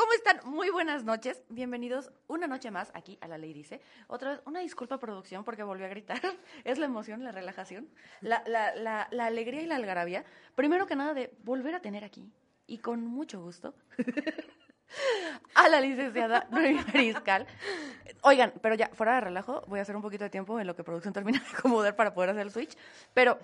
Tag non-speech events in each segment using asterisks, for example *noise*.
¿Cómo están? Muy buenas noches. Bienvenidos una noche más aquí a La Ley Dice. Otra vez, una disculpa producción porque volví a gritar. *laughs* Es la emoción, la relajación, la, la, la, la alegría y la algarabía. Primero que nada de volver a tener aquí, y con mucho gusto, *laughs* a la licenciada Noemi Mariscal. Oigan, pero ya, fuera de relajo, voy a hacer un poquito de tiempo en lo que producción termina de acomodar para poder hacer el switch. Pero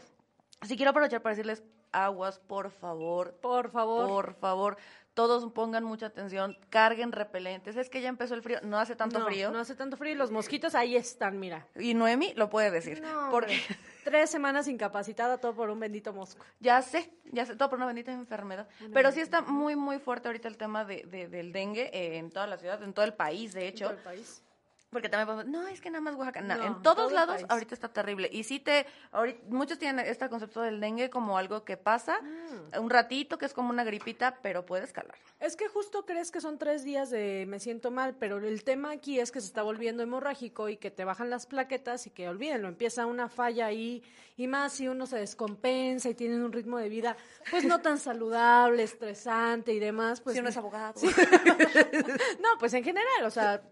si quiero aprovechar para decirles, aguas, por favor. Por favor. Por favor. Todos pongan mucha atención, carguen repelentes. Es que ya empezó el frío, no hace tanto no, frío. No hace tanto frío y los mosquitos ahí están, mira. Y Noemi lo puede decir. No, porque. *laughs* Tres semanas incapacitada, todo por un bendito mosco. ya sé, ya sé, todo por una bendita enfermedad. Una Pero sí está muy, muy fuerte ahorita el tema de, de- del dengue eh, en toda la ciudad, en todo el país, de hecho. En todo el país. Porque también podemos, no, es que nada más Oaxaca. No, No, en todos todo lados ahorita está terrible. Y sí te, ahorita, muchos tienen este concepto del dengue como algo que pasa Mm. un ratito, que es como una gripita, pero puede escalar. Es que justo crees que son tres días de me siento mal, pero el tema aquí es que se está volviendo hemorrágico y que te bajan las plaquetas y que olvídenlo, empieza una falla ahí y más si uno se descompensa y tienen un ritmo de vida pues no tan saludable, estresante y demás, pues si uno es abogado. *laughs* *laughs* No, pues en general, o sea,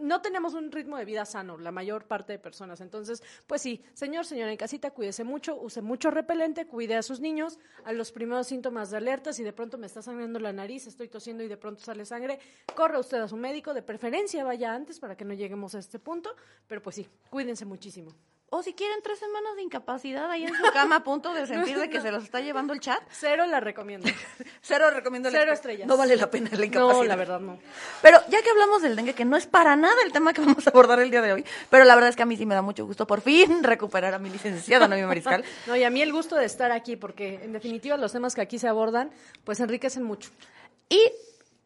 no tenemos un ritmo de vida sano, la mayor parte de personas. Entonces, pues sí, señor, señora en casita, cuídese mucho, use mucho repelente, cuide a sus niños, a los primeros síntomas de alerta, si de pronto me está sangrando la nariz, estoy tosiendo y de pronto sale sangre, corre usted a su médico, de preferencia vaya antes para que no lleguemos a este punto, pero pues sí, cuídense muchísimo. O si quieren tres semanas de incapacidad ahí en su cama a punto de *laughs* sentir de que se los está llevando el chat. Cero la recomiendo. *laughs* Cero recomiendo Cero estrellas. No vale la pena la incapacidad. No, la verdad no. Pero ya que hablamos del dengue, que no es para nada el tema que vamos a abordar el día de hoy, pero la verdad es que a mí sí me da mucho gusto por fin *laughs* recuperar a mi licenciada Noemi Mariscal. No, y a mí el gusto de estar aquí, porque en definitiva los temas que aquí se abordan, pues enriquecen mucho. Y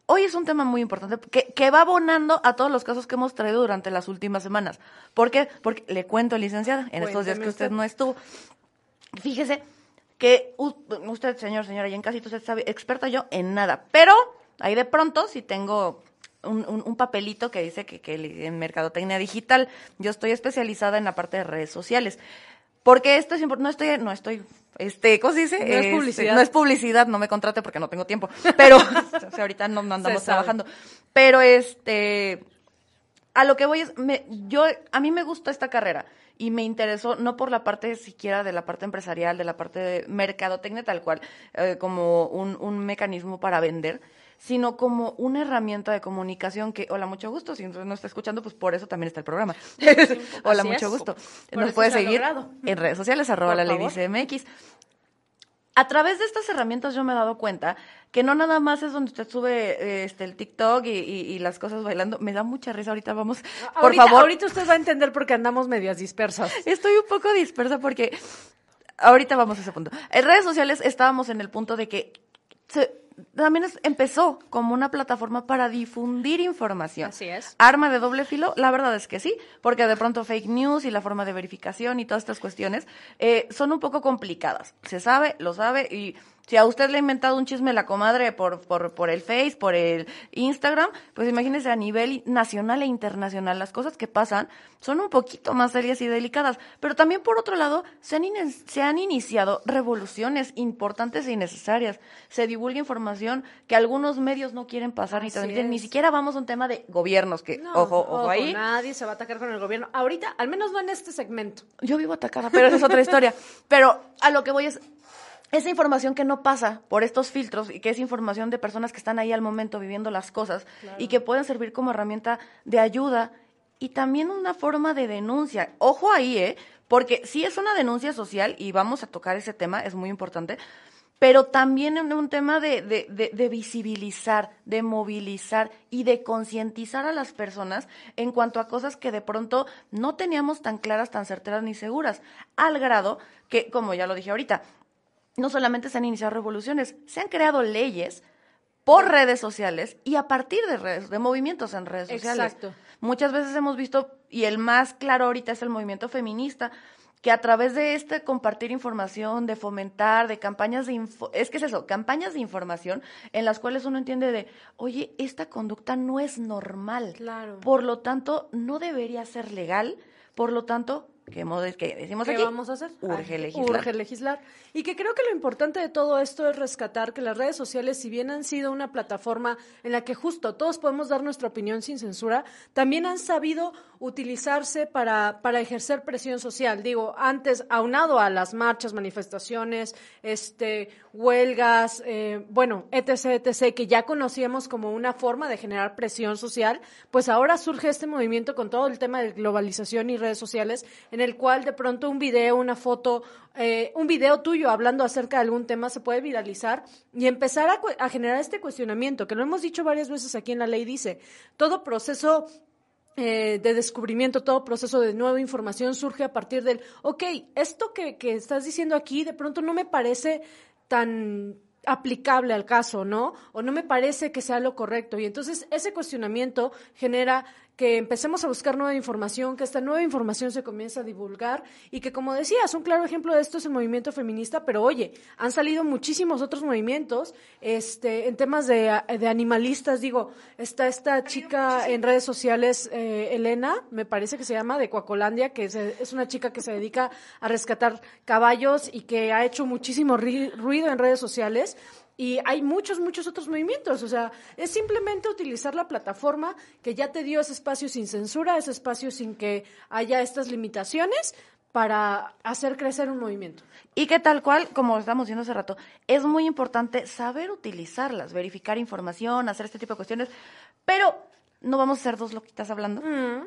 hoy es un tema muy importante que, que va abonando a todos los casos que hemos traído durante las últimas semanas. ¿Por qué? Porque le cuento, licenciada, en estos días que usted, usted. no estuvo. Fíjese que usted, señor, señora, y en casito usted sabe, experta yo en nada. Pero ahí de pronto si tengo un, un- un papelito que dice que, que en mercadotecnia digital yo estoy especializada en la parte de redes sociales. Porque esto es importante, no estoy, no estoy, este, ¿cómo se dice? No es Este, publicidad. no es publicidad, no me contrate porque no tengo tiempo. *laughs* Pero, o sea, ahorita no, no andamos trabajando. Pero este, a lo que voy es, me, yo, a mí me gusta esta carrera y me interesó no por la parte siquiera de la parte empresarial, de la parte de mercadotecnia tal cual, eh, como un, un mecanismo para vender, sino como una herramienta de comunicación que, hola, mucho gusto, si no está escuchando, pues por eso también está el programa. *laughs* hola, Así mucho es. gusto. Por Nos puede seguir logrado. en redes sociales, arroba Por la ley favor. dice MX. A través de estas herramientas yo me he dado cuenta que no nada más es donde usted sube este el TikTok y, y- y las cosas bailando. Me da mucha risa. Ahorita vamos, por ahorita, favor. Ahorita usted va a entender porque andamos medias dispersas. Estoy un poco dispersa porque ahorita vamos a ese punto. En redes sociales estábamos en el punto de que se- también es- empezó como una plataforma para difundir información. Así es. Arma de doble filo, la verdad es que sí, porque de pronto fake news y la forma de verificación y todas estas cuestiones eh, son un poco complicadas. Se sabe, lo sabe y si a usted le ha inventado un chisme la comadre por, por, por el Face, por el Instagram, pues imagínese a nivel nacional e internacional las cosas que pasan son un poquito más serias y delicadas. Pero también por otro lado se han, ine- se han iniciado revoluciones importantes e innecesarias. Se divulga información que algunos medios no quieren pasar ni transmitir. Ni siquiera vamos a un tema de gobiernos, que No, ojo, ojo, ahí. Nadie se va a atacar con el gobierno. Ahorita, al menos no en este segmento. Yo vivo atacada, pero esa es otra *laughs* historia. Pero a lo que voy es esa información que no pasa por estos filtros y que es información de personas que están ahí al momento viviendo las cosas y que pueden servir como herramienta de ayuda y también una forma de denuncia. Ojo ahí, ¿eh? Porque sí es una denuncia social y vamos a tocar ese tema, es muy importante, pero también en un tema de, de, de- de visibilizar, de movilizar y de concientizar a las personas en cuanto a cosas que de pronto no teníamos tan claras, tan certeras ni seguras, al grado que, como ya lo dije ahorita, no solamente se han iniciado revoluciones, se han creado leyes por redes sociales y a partir de redes, de movimientos en redes sociales. Exacto. Muchas veces hemos visto, y el más claro ahorita es el movimiento feminista, que a través de este compartir información, de fomentar, de campañas de info, es que es eso, campañas de información en las cuales uno entiende de, oye, esta conducta no es normal. Claro. Por lo tanto, no debería ser legal, por lo tanto, que, que decimos ¿Qué aquí, vamos a hacer? urge legislar. Urge legislar. Y que creo que lo importante de todo esto es rescatar que las redes sociales, si bien han sido una plataforma en la que justo todos podemos dar nuestra opinión sin censura, también han sabido utilizarse para, para ejercer presión social. Digo, antes, aunado a las marchas, manifestaciones, este, huelgas, eh, bueno, etc., etc., que ya conocíamos como una forma de generar presión social, pues ahora surge este movimiento con todo el tema de globalización y redes sociales, en el cual de pronto un video, una foto, eh, un video tuyo hablando acerca de algún tema se puede viralizar y empezar a, a generar este cuestionamiento, que lo hemos dicho varias veces aquí en la ley, dice, todo proceso eh, de descubrimiento, todo proceso de nueva información surge a partir del, ok, esto que, que estás diciendo aquí de pronto no me parece tan aplicable al caso, ¿no? O no me parece que sea lo correcto. Y entonces ese cuestionamiento genera que empecemos a buscar nueva información, que esta nueva información se comience a divulgar y que, como decías, un claro ejemplo de esto es el movimiento feminista, pero oye, han salido muchísimos otros movimientos este, en temas de, de animalistas. Digo, está esta chica en redes sociales, eh, Elena, me parece que se llama, de Coacolandia, que es, es, una chica que se dedica a rescatar caballos y que ha hecho muchísimo ruido en redes sociales. Y hay muchos, muchos otros movimientos. O sea, es simplemente utilizar la plataforma que ya te dio ese espacio sin censura, ese espacio sin que haya estas limitaciones para hacer crecer un movimiento. Y que tal cual, como estamos diciendo hace rato, es muy importante saber utilizarlas, verificar información, hacer este tipo de cuestiones, pero no vamos a ser dos loquitas hablando. Mm.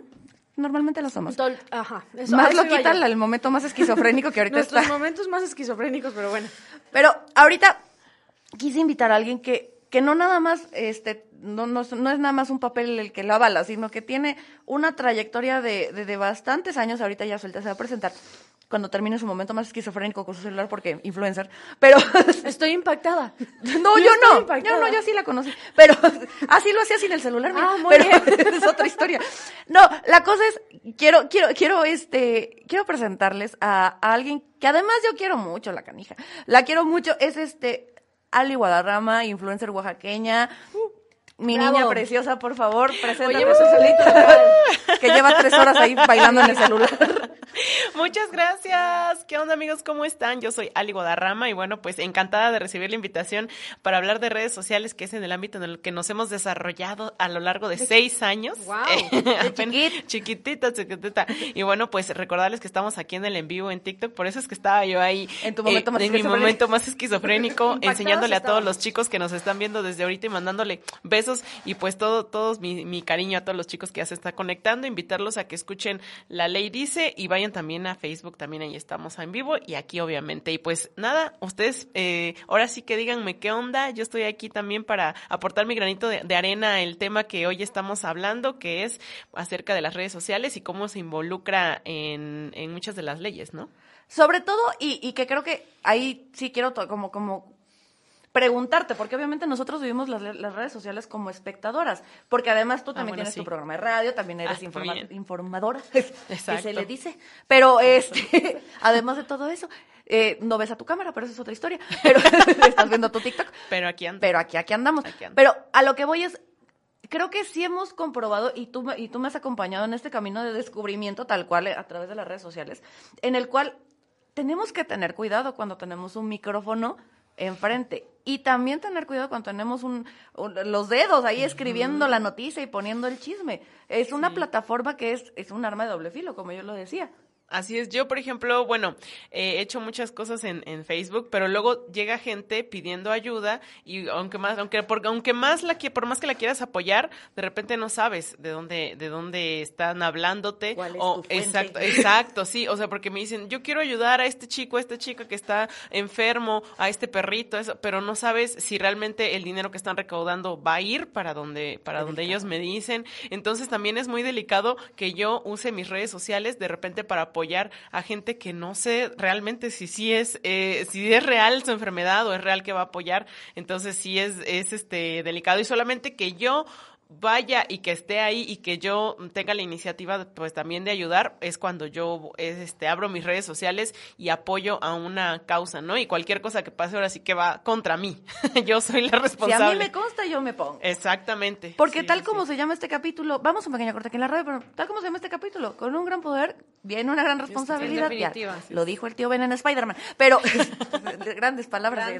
Normalmente lo somos. Ajá. más loquita, el momento más esquizofrénico que ahorita Nuestros momentos más esquizofrénicos, pero bueno. Pero ahorita quise invitar a alguien que, que no nada más, este, no, no, no, es nada más un papel el que lo avala, sino que tiene una trayectoria de, de, bastantes años, ahorita ya suelta se va a presentar cuando termine su momento más esquizofrénico con su celular porque influencer, pero *laughs* estoy impactada. No, yo, no, yo no, yo sí la conocí, pero *laughs* así lo hacía sin el celular, ah, muy pero bien. *laughs* es otra historia. No, la cosa es quiero quiero quiero este quiero presentarles a, a alguien que además yo quiero mucho la canija. La quiero mucho, es este Ali Guadarrama, influencer oaxaqueña. Mi niña preciosa, por favor, preséntame Oye, que lleva tres horas ahí bailando en el celular. *laughs* Muchas gracias. ¿Qué onda, amigos? ¿Cómo están? Yo soy Ali Guadarrama y bueno, pues encantada de recibir la invitación para hablar de redes sociales, que es en el ámbito en el que nos hemos desarrollado a lo largo de seis años. ¡Wow! *laughs* chiquitita, chiquitita. Y bueno, pues recordarles que estamos aquí en el en vivo en TikTok, por eso es que estaba yo ahí. En tu momento más En mi momento más esquizofrénico, *laughs* enseñándole a todos los chicos que nos están viendo desde ahorita y mandándole besos y pues todo, todos mi, cariño a todos los chicos que ya se están conectando, invitarlos a que escuchen La Ley Dice y vayan también a Facebook, también ahí estamos en vivo y aquí obviamente. Y pues nada, ustedes eh, ahora sí que díganme qué onda, yo estoy aquí también para aportar mi granito de, arena el tema que hoy estamos hablando, que es acerca de las redes sociales y cómo se involucra en, en muchas de las leyes, ¿no? Sobre todo, y, y que creo que ahí sí quiero como, como preguntarte, porque obviamente nosotros vivimos las, redes sociales como espectadoras, porque además tú ah, también tienes tu programa de radio, también eres ah, informadora, *laughs* que se le dice, pero este, *laughs* además de todo eso, eh, no ves a tu cámara, pero eso es otra historia, *laughs* pero estás viendo tu TikTok. Pero aquí andamos. Pero aquí, aquí andamos. Pero a lo que voy es, creo que sí hemos comprobado, y tú, y tú me has acompañado en este camino de descubrimiento tal cual a través de las redes sociales, en el cual tenemos que tener cuidado cuando tenemos un micrófono enfrente. Y también tener cuidado cuando tenemos un, los dedos ahí escribiendo la noticia y poniendo el chisme. Es una plataforma que es, es un arma de doble filo, como yo lo decía. Así es, yo por ejemplo, bueno, he hecho muchas cosas en, en, Facebook, pero luego llega gente pidiendo ayuda y aunque más, aunque porque aunque más la que por más que la quieras apoyar, de repente no sabes de dónde de dónde están hablándote ¿Cuál es o exacto, exacto, sí, o sea, porque me dicen, "Yo quiero ayudar a este chico, a esta chica que está enfermo, a este perrito", eso, pero no sabes si realmente el dinero que están recaudando va a ir para donde para donde ellos me dicen. Entonces también es muy delicado que yo use mis redes sociales de repente para apoyar a gente que no sé realmente si sí es, eh, si es real su enfermedad o es real que va a apoyar. Entonces sí es, es este delicado y solamente que yo vaya y que esté ahí y que yo tenga la iniciativa pues también de ayudar es cuando yo este abro mis redes sociales y apoyo a una causa, ¿no? Y cualquier cosa que pase ahora sí que va contra mí. *laughs* yo soy la responsable. Si a mí me consta, yo me pongo. Exactamente. Porque tal como se llama este capítulo, vamos un pequeño corte aquí en la radio, pero tal como se llama este capítulo, con un gran poder viene una gran responsabilidad. Ya, lo dijo el tío Ben en Spider-Man, pero *laughs* grandes palabras, de,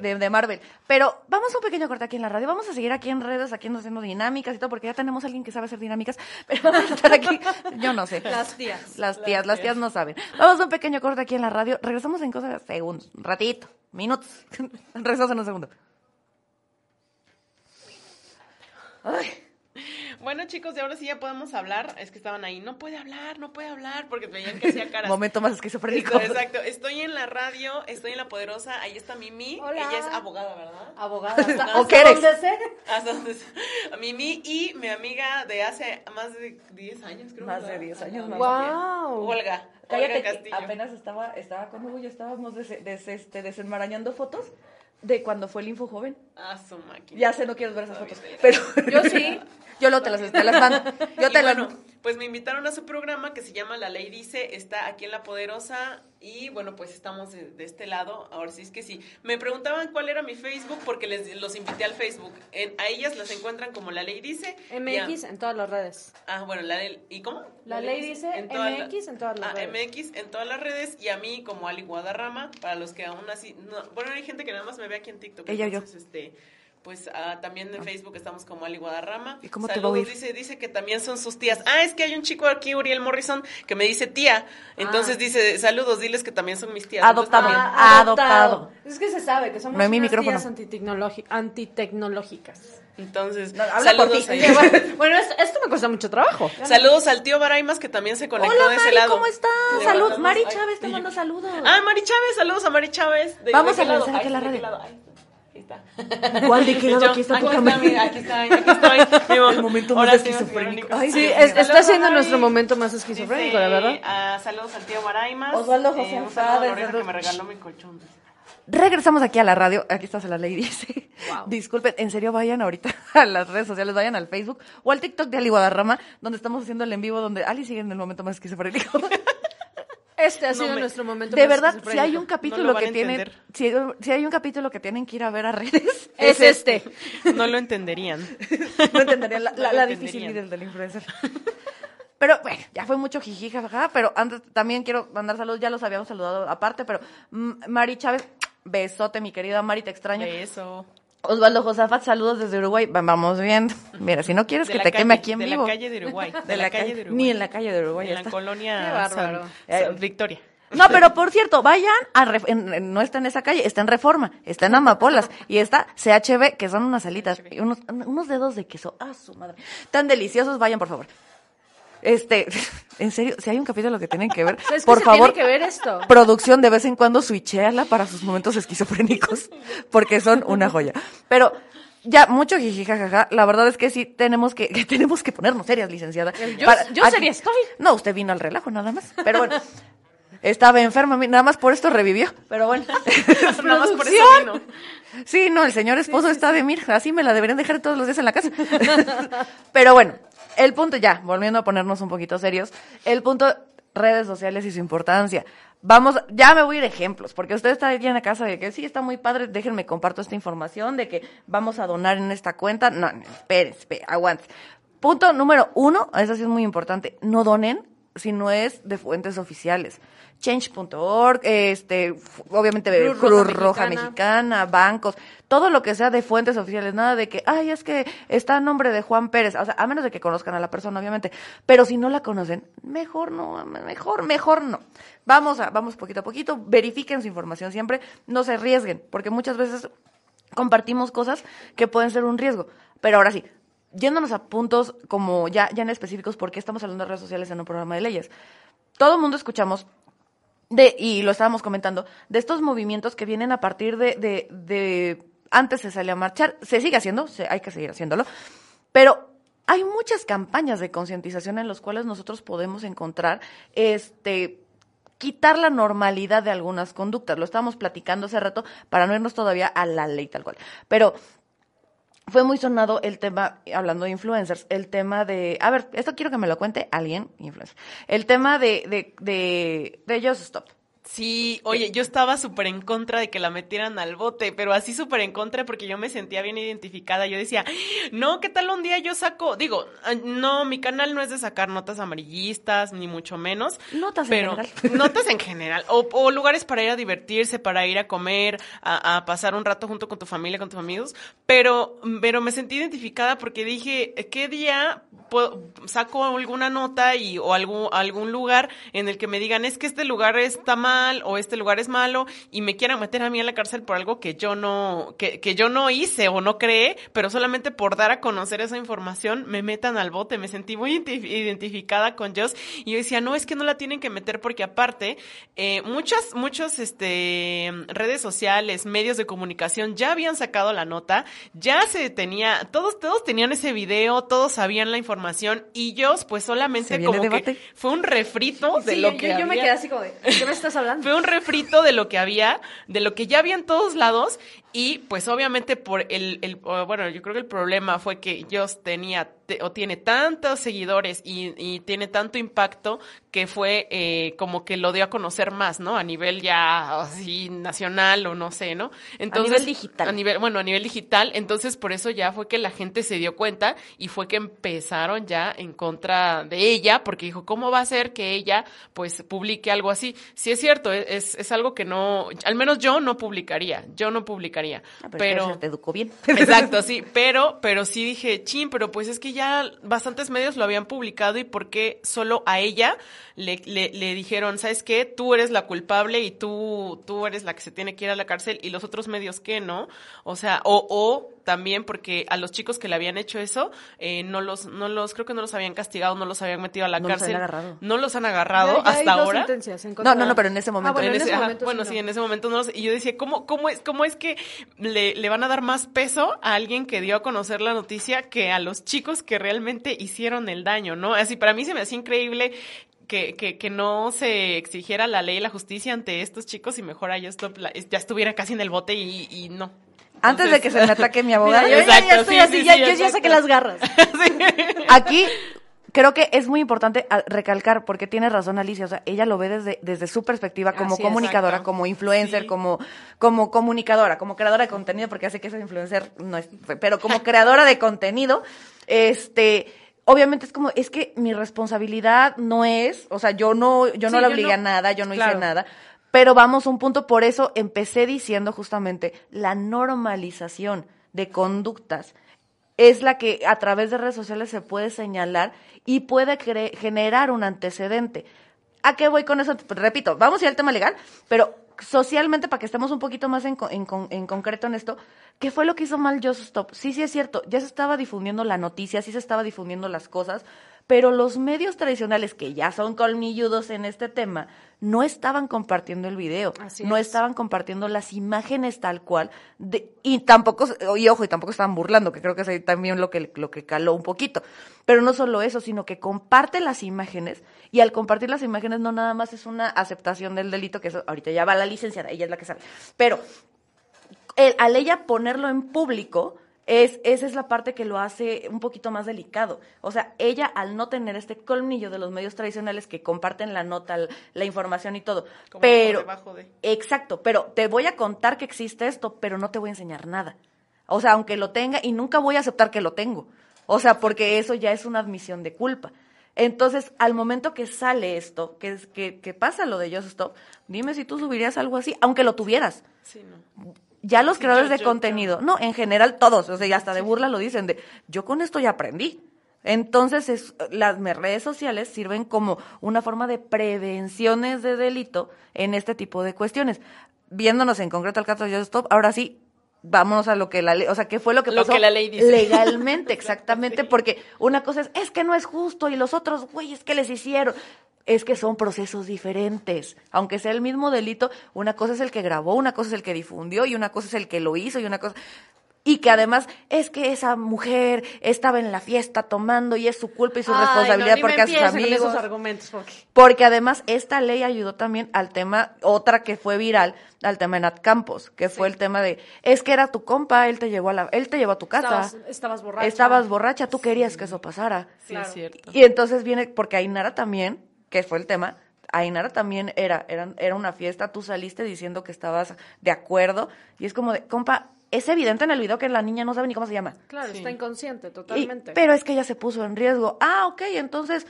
de, de, Marvel. Pero vamos a un pequeño corte aquí en la radio, vamos a seguir aquí en redes, aquí haciendo dinámicas y todo, porque ya tenemos a alguien que sabe hacer dinámicas, *laughs* pero vamos a estar aquí, yo no sé. Las tías. Las tías, las tías no saben. Vamos a un pequeño corte aquí en la radio, regresamos en cosas de segundos, un ratito, minutos, *laughs* regresamos en un segundo. Ay. Bueno, chicos, de ahora sí ya podemos hablar. Es que estaban ahí, no puede hablar, no puede hablar, porque veían que hacía caras. Momento más esquizofrénico. Exacto, estoy en la radio, estoy en La Poderosa, ahí está Mimi. Ella es abogada, ¿verdad? Abogada. ¿O qué eres? Hasta donde Mimi y mi amiga de hace más de 10 años, creo. Más de 10 años. Más wow. Olga. Cállate, Castillo. apenas estaba, estaba con Hugo y estábamos des, este, desenmarañando fotos de cuando fue el Info Joven. Ah, su máquina. Ya sé, no quiero ver esas fotos. Pero *laughs* yo sí. Yo lo te las, te las mando. Yo te las pues me invitaron a su programa que se llama La Ley Dice, está aquí en La Poderosa y bueno, pues estamos de, este lado, ahora sí es que sí. Me preguntaban cuál era mi Facebook porque les los invité al Facebook. En, a ellas las encuentran como La Ley Dice. MX en todas las redes. Ah, bueno, la ¿y cómo? La, Ley Dice en MX en todas las ah, redes. MX en todas las redes y a mí como Ali Guadarrama, para los que aún así, bueno, hay gente que nada más me ve aquí en TikTok. Ella entonces, yo. este pues ah, también en Facebook estamos como Ali Guadarrama. ¿Y cómo Saludos, te dice, dice que también son sus tías. Ah, es que hay un chico aquí, Uriel Morrison, que me dice tía. Entonces ah. dice, saludos, diles que también son mis tías. Adoptado. Ah, adoptado. Es que se sabe que somos no unas tías antitecnológicas. Entonces, saludos *laughs* Bueno, esto, me cuesta mucho trabajo. *laughs* Saludos al tío Baraimas que también se conectó Hola, de ese Mari, lado. ¿cómo estás? Saludos. Mari Chávez te manda saludos. Ah, Mari Chávez, saludos a Mari Chávez. Vamos a regresar aquí a la radio. *laughs* ¿Cuál de qué lado? Aquí está tu cámara. Aquí está, aquí estoy. *laughs* El momento más esquizofrénico. sí, está siendo nuestro momento más esquizofrénico, la verdad. Uh, saludos al tío Baraimas. Osvaldo José eh, que me regaló mi colchón. Regresamos aquí a la radio. Aquí está la ley *laughs* dice. Disculpen, en serio vayan ahorita a las redes sociales, vayan al Facebook o al TikTok de Ali Guadarrama, donde estamos haciendo el en vivo, donde Ali sigue en el momento más esquizofrénico. Este ha sido nuestro momento. De verdad, si hay un capítulo que tienen, si, hay un capítulo que tienen que ir a ver a redes, es, este. No lo entenderían. no entenderían la, la, difícil del influencer. *laughs* Pero bueno, ya fue mucho jiji, jajaja, pero antes también quiero mandar saludos, ya los habíamos saludado aparte, pero Mari Chávez, besote, mi querida Mari, te extraño. Beso. Osvaldo Josafat, saludos desde Uruguay. Vamos viendo. *laughs* Mira, si no quieres que te queme aquí en vivo. De la calle de Uruguay. *laughs* De, la, calle de Uruguay. Ni en la calle de Uruguay. En la colonia San, Victoria. No, pero por cierto, vayan a no está en esa calle, está en Reforma, está en Amapolas *laughs* y está CHB, que son unas alitas unos, unos dedos de queso. Ah, su madre. Tan deliciosos, vayan por favor. Este, *laughs* en serio, si hay un capítulo que tienen que ver, *laughs* por favor, que ver esto. producción de vez en cuando switchéala para sus momentos esquizofrénicos, *laughs* porque son una joya. Pero ya mucho jiji jajaja, la verdad es que sí tenemos que, tenemos que ponernos serias, licenciada. Yo, yo sería estoy. No, usted vino al relajo nada más, pero bueno. Estaba enferma, nada más por esto revivió, pero bueno. nada más por eso vino. Sí, no, el señor esposo está de mir, así me la deberían dejar todos los días en la casa. pero bueno, el punto ya, volviendo a ponernos un poquito serios, el punto redes sociales y su importancia. Vamos, ya me voy a ir ejemplos, porque usted está allí en la casa de que sí, está muy padre, déjenme comparto esta información de que vamos a donar en esta cuenta. No, espere, espere, aguante. Punto número uno, eso sí es muy importante, no donen si no es de fuentes oficiales change.org, este, obviamente Cruz, Roja, Mexicana. bancos, todo lo que sea de fuentes oficiales, nada de que, ay, es que está a nombre de Juan Pérez, o sea, a menos de que conozcan a la persona, obviamente, pero si no la conocen, mejor no, mejor, mejor no. Vamos a, vamos poquito a poquito, verifiquen su información siempre, no se arriesguen, porque muchas veces compartimos cosas que pueden ser un riesgo, pero ahora sí, yéndonos a puntos como ya, ya en específicos, porque estamos hablando de redes sociales en un programa de leyes. Todo el mundo escuchamos de, y lo estábamos comentando, de estos movimientos que vienen a partir de, de, de antes se salió a marchar, se sigue haciendo, se, hay que seguir haciéndolo, pero hay muchas campañas de concientización en las cuales nosotros podemos encontrar este quitar la normalidad de algunas conductas. Lo estábamos platicando hace rato para no irnos todavía a la ley tal cual. Pero fue muy sonado el tema, hablando de influencers, el tema de, a ver, esto quiero que me lo cuente alguien, influencer, el tema de, de, de, de Just Stop. Sí, oye, yo estaba súper en contra de que la metieran al bote, pero así súper en contra porque yo me sentía bien identificada. Yo decía, no, ¿qué tal un día yo saco? Digo, ah, no, mi canal no es de sacar notas amarillistas, ni mucho menos. Notas pero, en general. *laughs* Notas en general. O, o, lugares para ir a divertirse, para ir a comer, a, a, pasar un rato junto con tu familia, con tus amigos. Pero, pero me sentí identificada porque dije, ¿qué día puedo, saco alguna nota y, o algún, algún lugar en el que me digan, es que este lugar está mal? O este lugar es malo y me quieran meter a mí en la cárcel por algo que yo no, que, que yo no hice o no creé, pero solamente por dar a conocer esa información me metan al bote. Me sentí muy identificada con Joss y yo decía, no, es que no la tienen que meter porque aparte, eh, muchas, muchos, este, redes sociales, medios de comunicación ya habían sacado la nota, ya se tenía, todos, todos tenían ese video, todos sabían la información y Joss pues solamente como que fue un refrito de sí, lo yo, que yo había. me quedé así como de, ¿qué me estás hablando? Fue un refrito de lo que había, de lo que ya había en todos lados y pues obviamente por el, el bueno, yo creo que el problema fue que Joss tenía te, o tiene tantos seguidores y, y, tiene tanto impacto que fue eh, como que lo dio a conocer más, ¿no? A nivel ya así nacional o no sé, ¿no? Entonces, a nivel digital. A nivel, bueno, a nivel digital, entonces por eso ya fue que la gente se dio cuenta y fue que empezaron ya en contra de ella, porque dijo, ¿cómo va a ser que ella pues publique algo así? Sí es cierto, es, es algo que no, al menos yo no publicaría, yo no publicaría Ah, pero, pero te educó bien. *laughs* Exacto, sí, pero, pero sí dije, chin, pero pues es que ya bastantes medios lo habían publicado y por qué solo a ella le, le, le, dijeron, ¿sabes qué? Tú eres la culpable y tú, tú eres la que se tiene que ir a la cárcel y los otros medios qué, ¿no? O sea, o, o también porque a los chicos que le habían hecho eso, eh, no los, no los, creo que no los habían castigado, no los habían metido a la no cárcel. Los han agarrado. No los han agarrado ya, ya hasta ahora. No, no, no, pero en ese momento. Ah, bueno, en en ese, ajá, momento bueno, sí, no. en ese momento no los, y yo decía, ¿cómo, cómo es, cómo es que le, le van a dar más peso a alguien que dio a conocer la noticia que a los chicos que realmente hicieron el daño, ¿no? Así, para mí se me hacía increíble que, que, que, no se exigiera la ley y la justicia ante estos chicos y mejor a ya, ya estuviera casi en el bote y, y no. Antes de que se me ataque mi abogada. Mira, yo ya, ya estoy sí, así, sí, ya, sí, yo ya saqué las garras. *laughs* Aquí creo que es muy importante recalcar, porque tiene razón Alicia, o sea, ella lo ve desde, desde su perspectiva como Así, comunicadora, exacto. como influencer, Sí. como, como comunicadora, como creadora de contenido, porque hace que esa influencer no es, pero como creadora de contenido, este, obviamente es como, es que mi responsabilidad no es, o sea, yo no, yo no Sí, la obligué a nada, yo no claro. hice nada. Pero vamos a un punto, por eso empecé diciendo justamente la normalización de conductas es la que a través de redes sociales se puede señalar y puede generar un antecedente. ¿A qué voy con eso? Repito, vamos a ir al tema legal, pero socialmente, para que estemos un poquito más en, en concreto en esto, ¿qué fue lo que hizo mal Just Stop? Sí, sí es cierto, ya se estaba difundiendo la noticia, sí se estaba difundiendo las cosas, pero los medios tradicionales, que ya son colmilludos en este tema, no estaban compartiendo el video, Así no es. estaban compartiendo las imágenes tal cual, de, y tampoco, y ojo, y tampoco estaban burlando, que creo que es ahí también lo que, lo que caló un poquito. Pero no solo eso, sino que comparte las imágenes, y al compartir las imágenes no nada más es una aceptación del delito, que eso ahorita ya va la licenciada, ella es la que sabe. Pero el- al ella ponerlo en público, es, esa es la parte que lo hace un poquito más delicado. O sea, ella al no tener este colmillo de los medios tradicionales que comparten la nota, la, información y todo, Como pero... debajo de. Exacto, pero te voy a contar que existe esto, pero no te voy a enseñar nada. O sea, aunque lo tenga, y nunca voy a aceptar que lo tengo. O sea, porque eso ya es una admisión de culpa. Entonces, al momento que sale esto, que, que, que pasa lo de Just Stop, dime si tú subirías algo así, aunque lo tuvieras Sí, no. Ya los creadores yo- de yo- contenido, no, en general todos, o sea, y hasta de burla lo dicen, de yo con esto ya aprendí. Entonces, es, las redes sociales sirven como una forma de prevenciones de delito en este tipo de cuestiones. Viéndonos en concreto al caso de Just Stop, ahora sí, vámonos a lo que la ley, o sea, ¿qué fue lo que Lo pasó? que la ley dice. Legalmente, *laughs* exactamente, porque una cosa es, es que no es justo, y los otros, güey, es que les hicieron. Es que son procesos diferentes. Aunque sea el mismo delito, una cosa es el que grabó, una cosa es el que difundió, y una cosa es el que lo hizo, y una cosa. y que además es que esa mujer estaba en la fiesta tomando y es su culpa y su responsabilidad porque a sus amigos. Esos argumentos porque... porque además esta ley ayudó también al tema, otra que fue viral, al tema de Nat Campos, que fue el tema de es que era tu compa, él te llevó a la, él te llevó a tu casa. Estabas, estabas borracha. Estabas borracha, tú querías que eso pasara. Sí, es cierto. Y entonces viene, porque Ainara también, que fue el tema, Ainara también era, era, era una fiesta, tú saliste diciendo que estabas de acuerdo, y es como de, compa, es evidente en el video que la niña no sabe ni cómo se llama. Claro, Sí. está inconsciente, Y- totalmente. pero es que ella se puso en riesgo. Ah, ok, entonces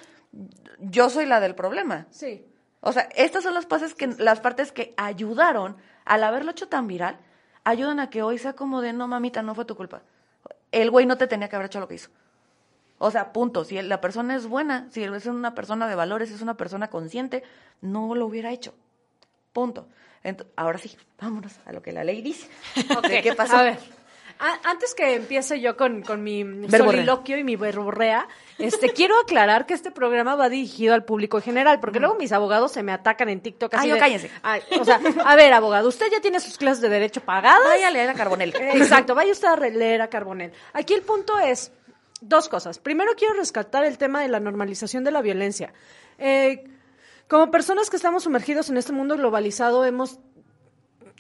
yo soy la del problema. Sí. O sea, estas son las partes que, las partes que ayudaron, al haberlo hecho tan viral, ayudan a que hoy sea como de, no, mamita, no fue tu culpa. El güey no te tenía que haber hecho lo que hizo. O sea, punto. Si la persona es buena, si es una persona de valores, es una persona consciente, no lo hubiera hecho. Punto. Ahora sí, vámonos a lo que la ley dice. *laughs* Ok, ¿De qué pasó? A ver, a- antes que empiece yo con, con mi soliloquio y mi verborrea, este, quiero aclarar que este programa va dirigido al público en general, porque luego mis abogados se me atacan en TikTok así Ay, no, de- cállense. Ay, o sea, a ver, abogado, usted ya tiene sus clases de derecho pagadas. Vaya a leer a Carbonell. Exacto, vaya usted a leer a Carbonell. Aquí el punto es dos cosas. Primero quiero rescatar el tema de la normalización de la violencia. Eh, como personas que estamos sumergidos en este mundo globalizado, hemos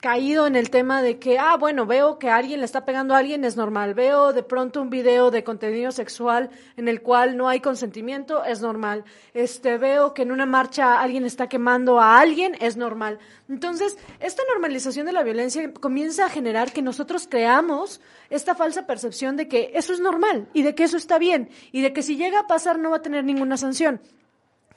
caído en el tema de que, ah, bueno, veo que alguien le está pegando a alguien, es normal. Veo de pronto un video de contenido sexual en el cual no hay consentimiento, es normal. Este, veo que en una marcha alguien está quemando a alguien, es normal. Entonces, esta normalización de la violencia comienza a generar que nosotros creamos esta falsa percepción de que eso es normal y de que eso está bien y de que si llega a pasar no va a tener ninguna sanción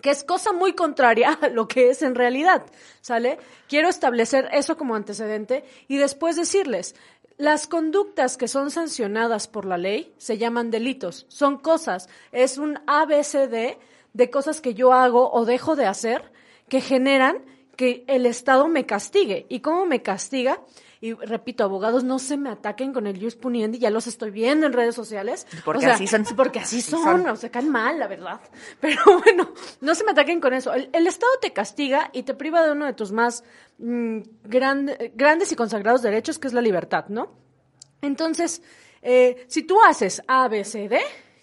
que es cosa muy contraria *laughs* a lo que es en realidad, ¿sale? Quiero establecer eso como antecedente y después decirles, las conductas que son sancionadas por la ley se llaman delitos, son cosas, es un ABCD de cosas que yo hago o dejo de hacer que generan que el Estado me castigue. ¿Y cómo me castiga? Y repito, abogados, no se me ataquen con el jus puniendi, ya los estoy viendo en redes sociales. Porque O sea, así son. *laughs* Porque así son, son. o sea, caen mal, la verdad. *laughs* Pero bueno, no se me ataquen con eso. El, el Estado te castiga y te priva de uno de tus más mm, grande- grandes y consagrados derechos, que es la libertad, ¿no? Entonces, eh, si tú haces A, B, C, D,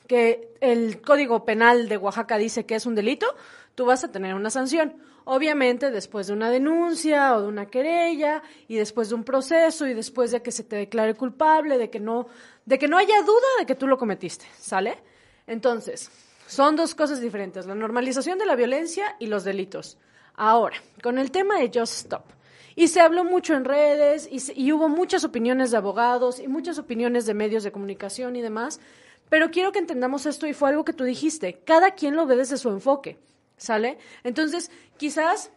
que el Código Penal de Oaxaca dice que es un delito, tú vas a tener una sanción. Obviamente, después de una denuncia o de una querella y después de un proceso y después de que se te declare culpable, de que no, de que no haya duda de que tú lo cometiste, ¿sale? Entonces, son dos cosas diferentes, la normalización de la violencia y los delitos. Ahora, con el tema de Just Stop. Y se habló mucho en redes y, y hubo muchas opiniones de abogados y muchas opiniones de medios de comunicación y demás. Pero quiero que entendamos esto y fue algo que tú dijiste. Cada quien lo ve desde su enfoque, ¿sale? Entonces, quizás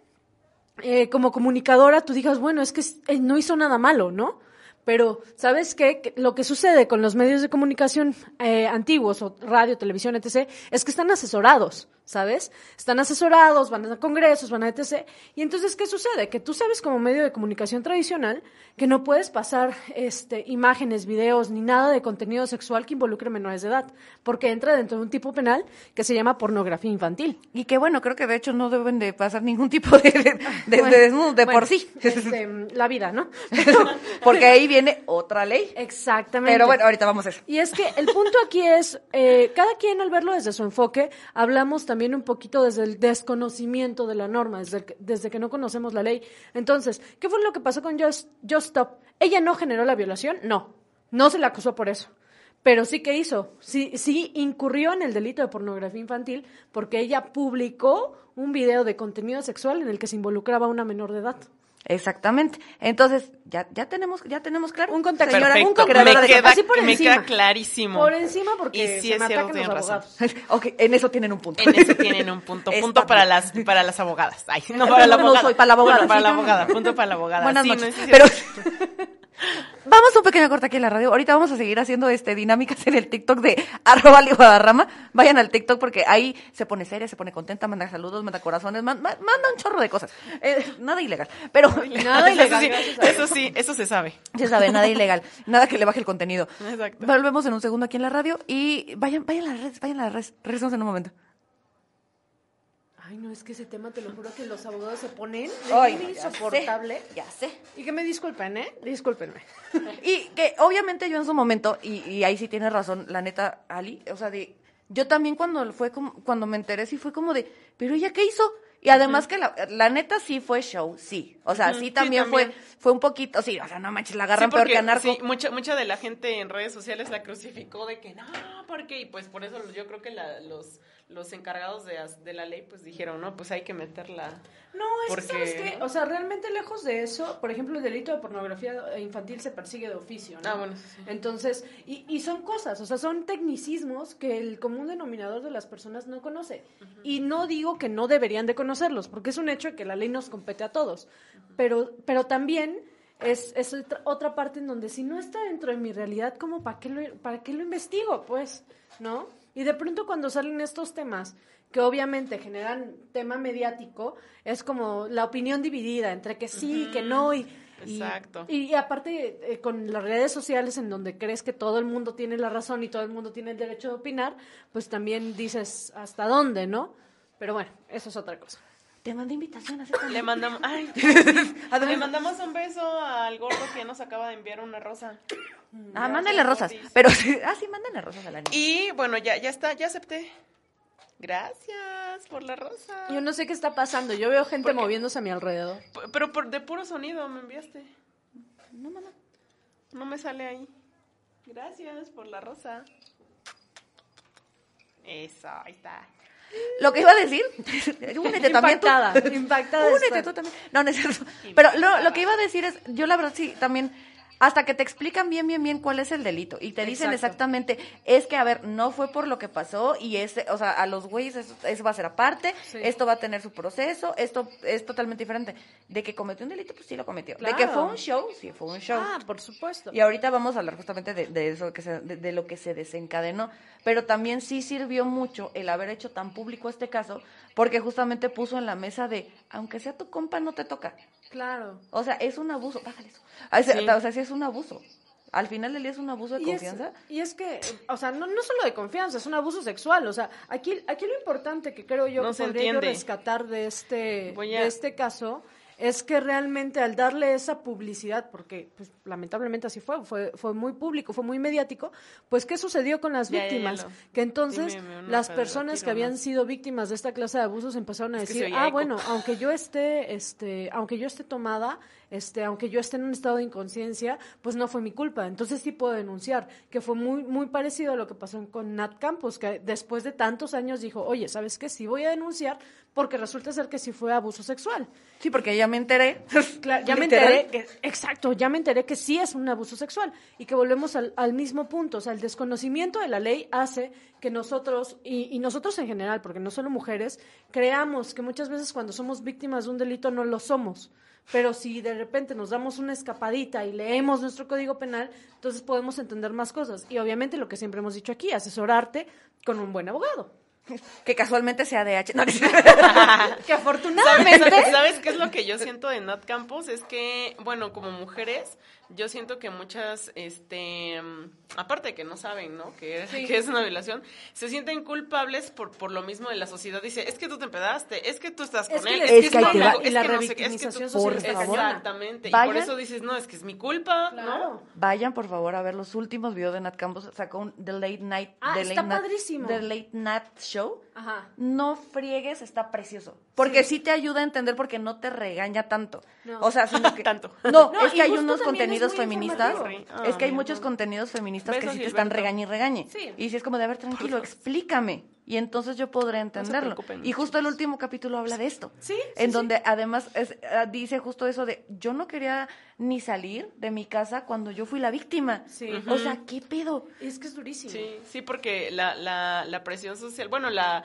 eh, como comunicadora tú digas, bueno, es que eh, no hizo nada malo, ¿no? Pero, ¿sabes qué? Lo que sucede con los medios de comunicación eh, antiguos, o radio, televisión, etc., es que están asesorados, ¿sabes? Están asesorados, van a congresos, van a etc. Y entonces, ¿qué sucede? Que tú sabes como medio de comunicación tradicional que no puedes pasar este, imágenes, videos, ni nada de contenido sexual que involucre menores de edad, porque entra dentro de un tipo penal que se llama pornografía infantil. Y que bueno, creo que de hecho no deben de pasar ningún tipo de, de, de- de desnudo de Bueno, por sí. este, la vida, ¿no? *laughs* Porque ahí viene otra ley. Exactamente. Pero bueno, ahorita vamos a eso. Y es que el punto aquí es, eh, cada quien al verlo desde su enfoque, hablamos también un poquito desde el desconocimiento de la norma, desde, el desde que no conocemos la ley. Entonces, ¿qué fue lo que pasó con Just, Just Stop? ¿Ella no generó la violación? No, no se la acusó por eso. Pero sí que hizo, sí, sí incurrió en el delito de pornografía infantil porque ella publicó un video de contenido sexual en el que se involucraba a una menor de edad. Exactamente. Entonces, ya, ya tenemos, ya tenemos claro. Un contexto. Señora, Perfecto, un creadora me de queda, Así por me encima. queda clarísimo. Por encima porque Y sí se es me cierto, atacan los tienen razón. abogados. *laughs* Ok, en eso tienen un punto. En eso tienen un punto. *laughs* Punto para las, para las abogadas. Ay, no *laughs* No, para la no abogada. soy, para la abogada, Bueno, para sí, la no. abogada. Punto para la abogada. Buenas Sí, noches. no, Pero vamos a un pequeño corte aquí en la radio. Ahorita vamos a seguir haciendo este dinámicas en el TikTok de arroba Guadarrama. Vayan al TikTok porque ahí se pone seria, se pone contenta, manda saludos, manda corazones, man- ma- manda un chorro de cosas. Eh, nada ilegal. Pero *laughs* Nada Eso sí, eso sí, eso se sabe. *laughs* se sabe, nada ilegal. Nada que le baje el contenido. Exacto. Volvemos en un segundo aquí en la radio y vayan, vayan a las redes, vayan a las redes. Regresamos en un momento. Ay, no, es que ese tema te lo juro que los abogados se ponen Ay, bien ya sé, insoportable. Ya sé. Y que me disculpen, ¿eh? Discúlpenme. *laughs* Y que obviamente yo en su momento, y, y ahí sí tienes razón, la neta, Ali, o sea, de, yo también cuando fue como, cuando me enteré sí fue como de, pero ella qué hizo? Y además que la, la neta sí fue show, sí. O sea, sí también, también. fue fue un poquito, sí, o sea, no manches, la agarran Sí, peor porque, que a narco. sí, mucha, mucha de la gente en redes sociales la crucificó de que no, porque, y pues por eso yo creo que la- los, los encargados de, de la ley pues dijeron, no, pues hay que meterla. No, es Porque, que, ¿sabes. O sea, realmente lejos de eso, por ejemplo, el delito de pornografía infantil se persigue de oficio, ¿no? Ah, bueno, sí. Entonces, y, y son cosas, o sea, son tecnicismos que el común denominador de las personas no conoce. Y no digo que no deberían de conocerlos, porque es un hecho que la ley nos compete a todos. Pero, pero también es, es otra, parte en donde si no está dentro de mi realidad, ¿cómo para qué lo, para qué lo investigo? Pues, ¿no? Y de pronto cuando salen estos temas que obviamente generan tema mediático, es como la opinión dividida entre que sí, que no, y, y- Exacto. y, y aparte eh, con las redes sociales en donde crees que todo el mundo tiene la razón y todo el mundo tiene el derecho de opinar, pues también dices hasta dónde, ¿no? Pero bueno, eso es otra cosa. Te mandé invitación a Le mandamos, ay, *laughs* le mandamos un beso al gordo que nos acaba de enviar una rosa. Ah, mándenle rosas. Pero ah, sí, mándenle rosas a la niña. Y bueno, ya, ya está, ya acepté. Gracias por la rosa. Yo no sé qué está pasando, yo veo gente moviéndose a mi alrededor. P- Pero por, de puro sonido me enviaste. No, mamá. No me sale ahí. Gracias por la rosa. Eso, ahí está. Lo que iba a decir, *laughs* únete también tú. Impactada, impactada *laughs* Únete tú también. No, no es cierto. Pero lo, lo que iba a decir es, yo la verdad sí, también, hasta que te explican bien, bien, bien cuál es el delito y te dicen Exacto. exactamente, es que, a ver, no fue por lo que pasó y ese, o sea, a los güeyes eso, eso va a ser aparte, Sí. esto va a tener su proceso, esto es totalmente diferente. De que cometió un delito, pues sí lo cometió. De que fue un show, sí fue un show. Ah, por supuesto. Y ahorita vamos a hablar justamente de, de eso que se- de, de lo que se desencadenó, pero también sí sirvió mucho el haber hecho tan público este caso, porque justamente puso en la mesa de, aunque sea tu compa, no te toca. Claro. O sea, es un abuso, bájale eso. O sea, Sí. o sea, sí es un abuso. Al final del día es un abuso de Y es, confianza. y es que, o sea, no, no solo de confianza, es un abuso sexual. O sea, aquí, aquí lo importante que creo yo No que podría yo rescatar de este, a- de este caso es que realmente al darle esa publicidad, porque pues, lamentablemente así fue, fue, fue muy público, fue muy mediático, pues ¿qué sucedió con las Ya, ya, ya víctimas? lo- que entonces Dime las personas que habían sido víctimas de esta clase de abusos empezaron a Es decir, ah, eco". bueno, aunque yo esté, este, aunque yo esté tomada, este, aunque yo esté en un estado de inconsciencia, pues no fue mi culpa. Entonces sí puedo denunciar, que fue muy, muy parecido a lo que pasó con Nat Campos, que después de tantos años dijo, oye, ¿sabes qué? Sí voy a denunciar porque resulta ser que sí fue abuso sexual. Sí, porque ya me enteré. *laughs* Claro, ya me enteré que, exacto, ya me enteré que sí es un abuso sexual y que volvemos al, al mismo punto, o sea, el desconocimiento de la ley hace que nosotros, y, y nosotros en general, porque no solo mujeres, creamos que muchas veces cuando somos víctimas de un delito no lo somos. Pero si de repente nos damos una escapadita y leemos nuestro código penal, entonces podemos entender más cosas. Y obviamente lo que siempre hemos dicho aquí, asesorarte con un buen abogado. Que casualmente sea de H. No, *laughs* Que ¿Sabes, afortunadamente... ¿Sabes qué es lo que yo siento de Nat Campos? Es que, bueno, como mujeres, yo siento que muchas, este, mm, aparte de que no saben, ¿no? Que, *laughs* Sí. que es una violación, se sienten culpables por, por lo mismo de la sociedad. Dice, es que tú te empedaste, es que tú estás Es con que él, les- es que es es que es la que no sé qué, es que tú- está cañona. Exactamente. Y por Vayan. eso dices, no, es que es mi culpa, ¿no? Claro. Vayan por favor a ver los últimos videos de Nat Campos. Sacó un The Late Night. Ah, The está Late Nat- padrísimo. The Late Night Show. Ajá. No friegues, está precioso. Porque sí. te ayuda a entender porque no te regaña tanto. No. O sea, sino *laughs* que, Tanto. No, No, es que hay unos es contenidos feministas. es que hay muchos contenidos feministas que sí te están regañe y regañe. Sí. Y si es como de, a ver, tranquilo, explícame. Y entonces yo podré entenderlo. y justo el último capítulo habla de esto. Sí, En sí, donde además es- ah, dice justo eso de, yo no quería ni salir de mi casa cuando yo fui la víctima. Sí. O sea, ¿qué pedo? Es que es durísimo. Sí, sí, porque la, la, la presión social, bueno, la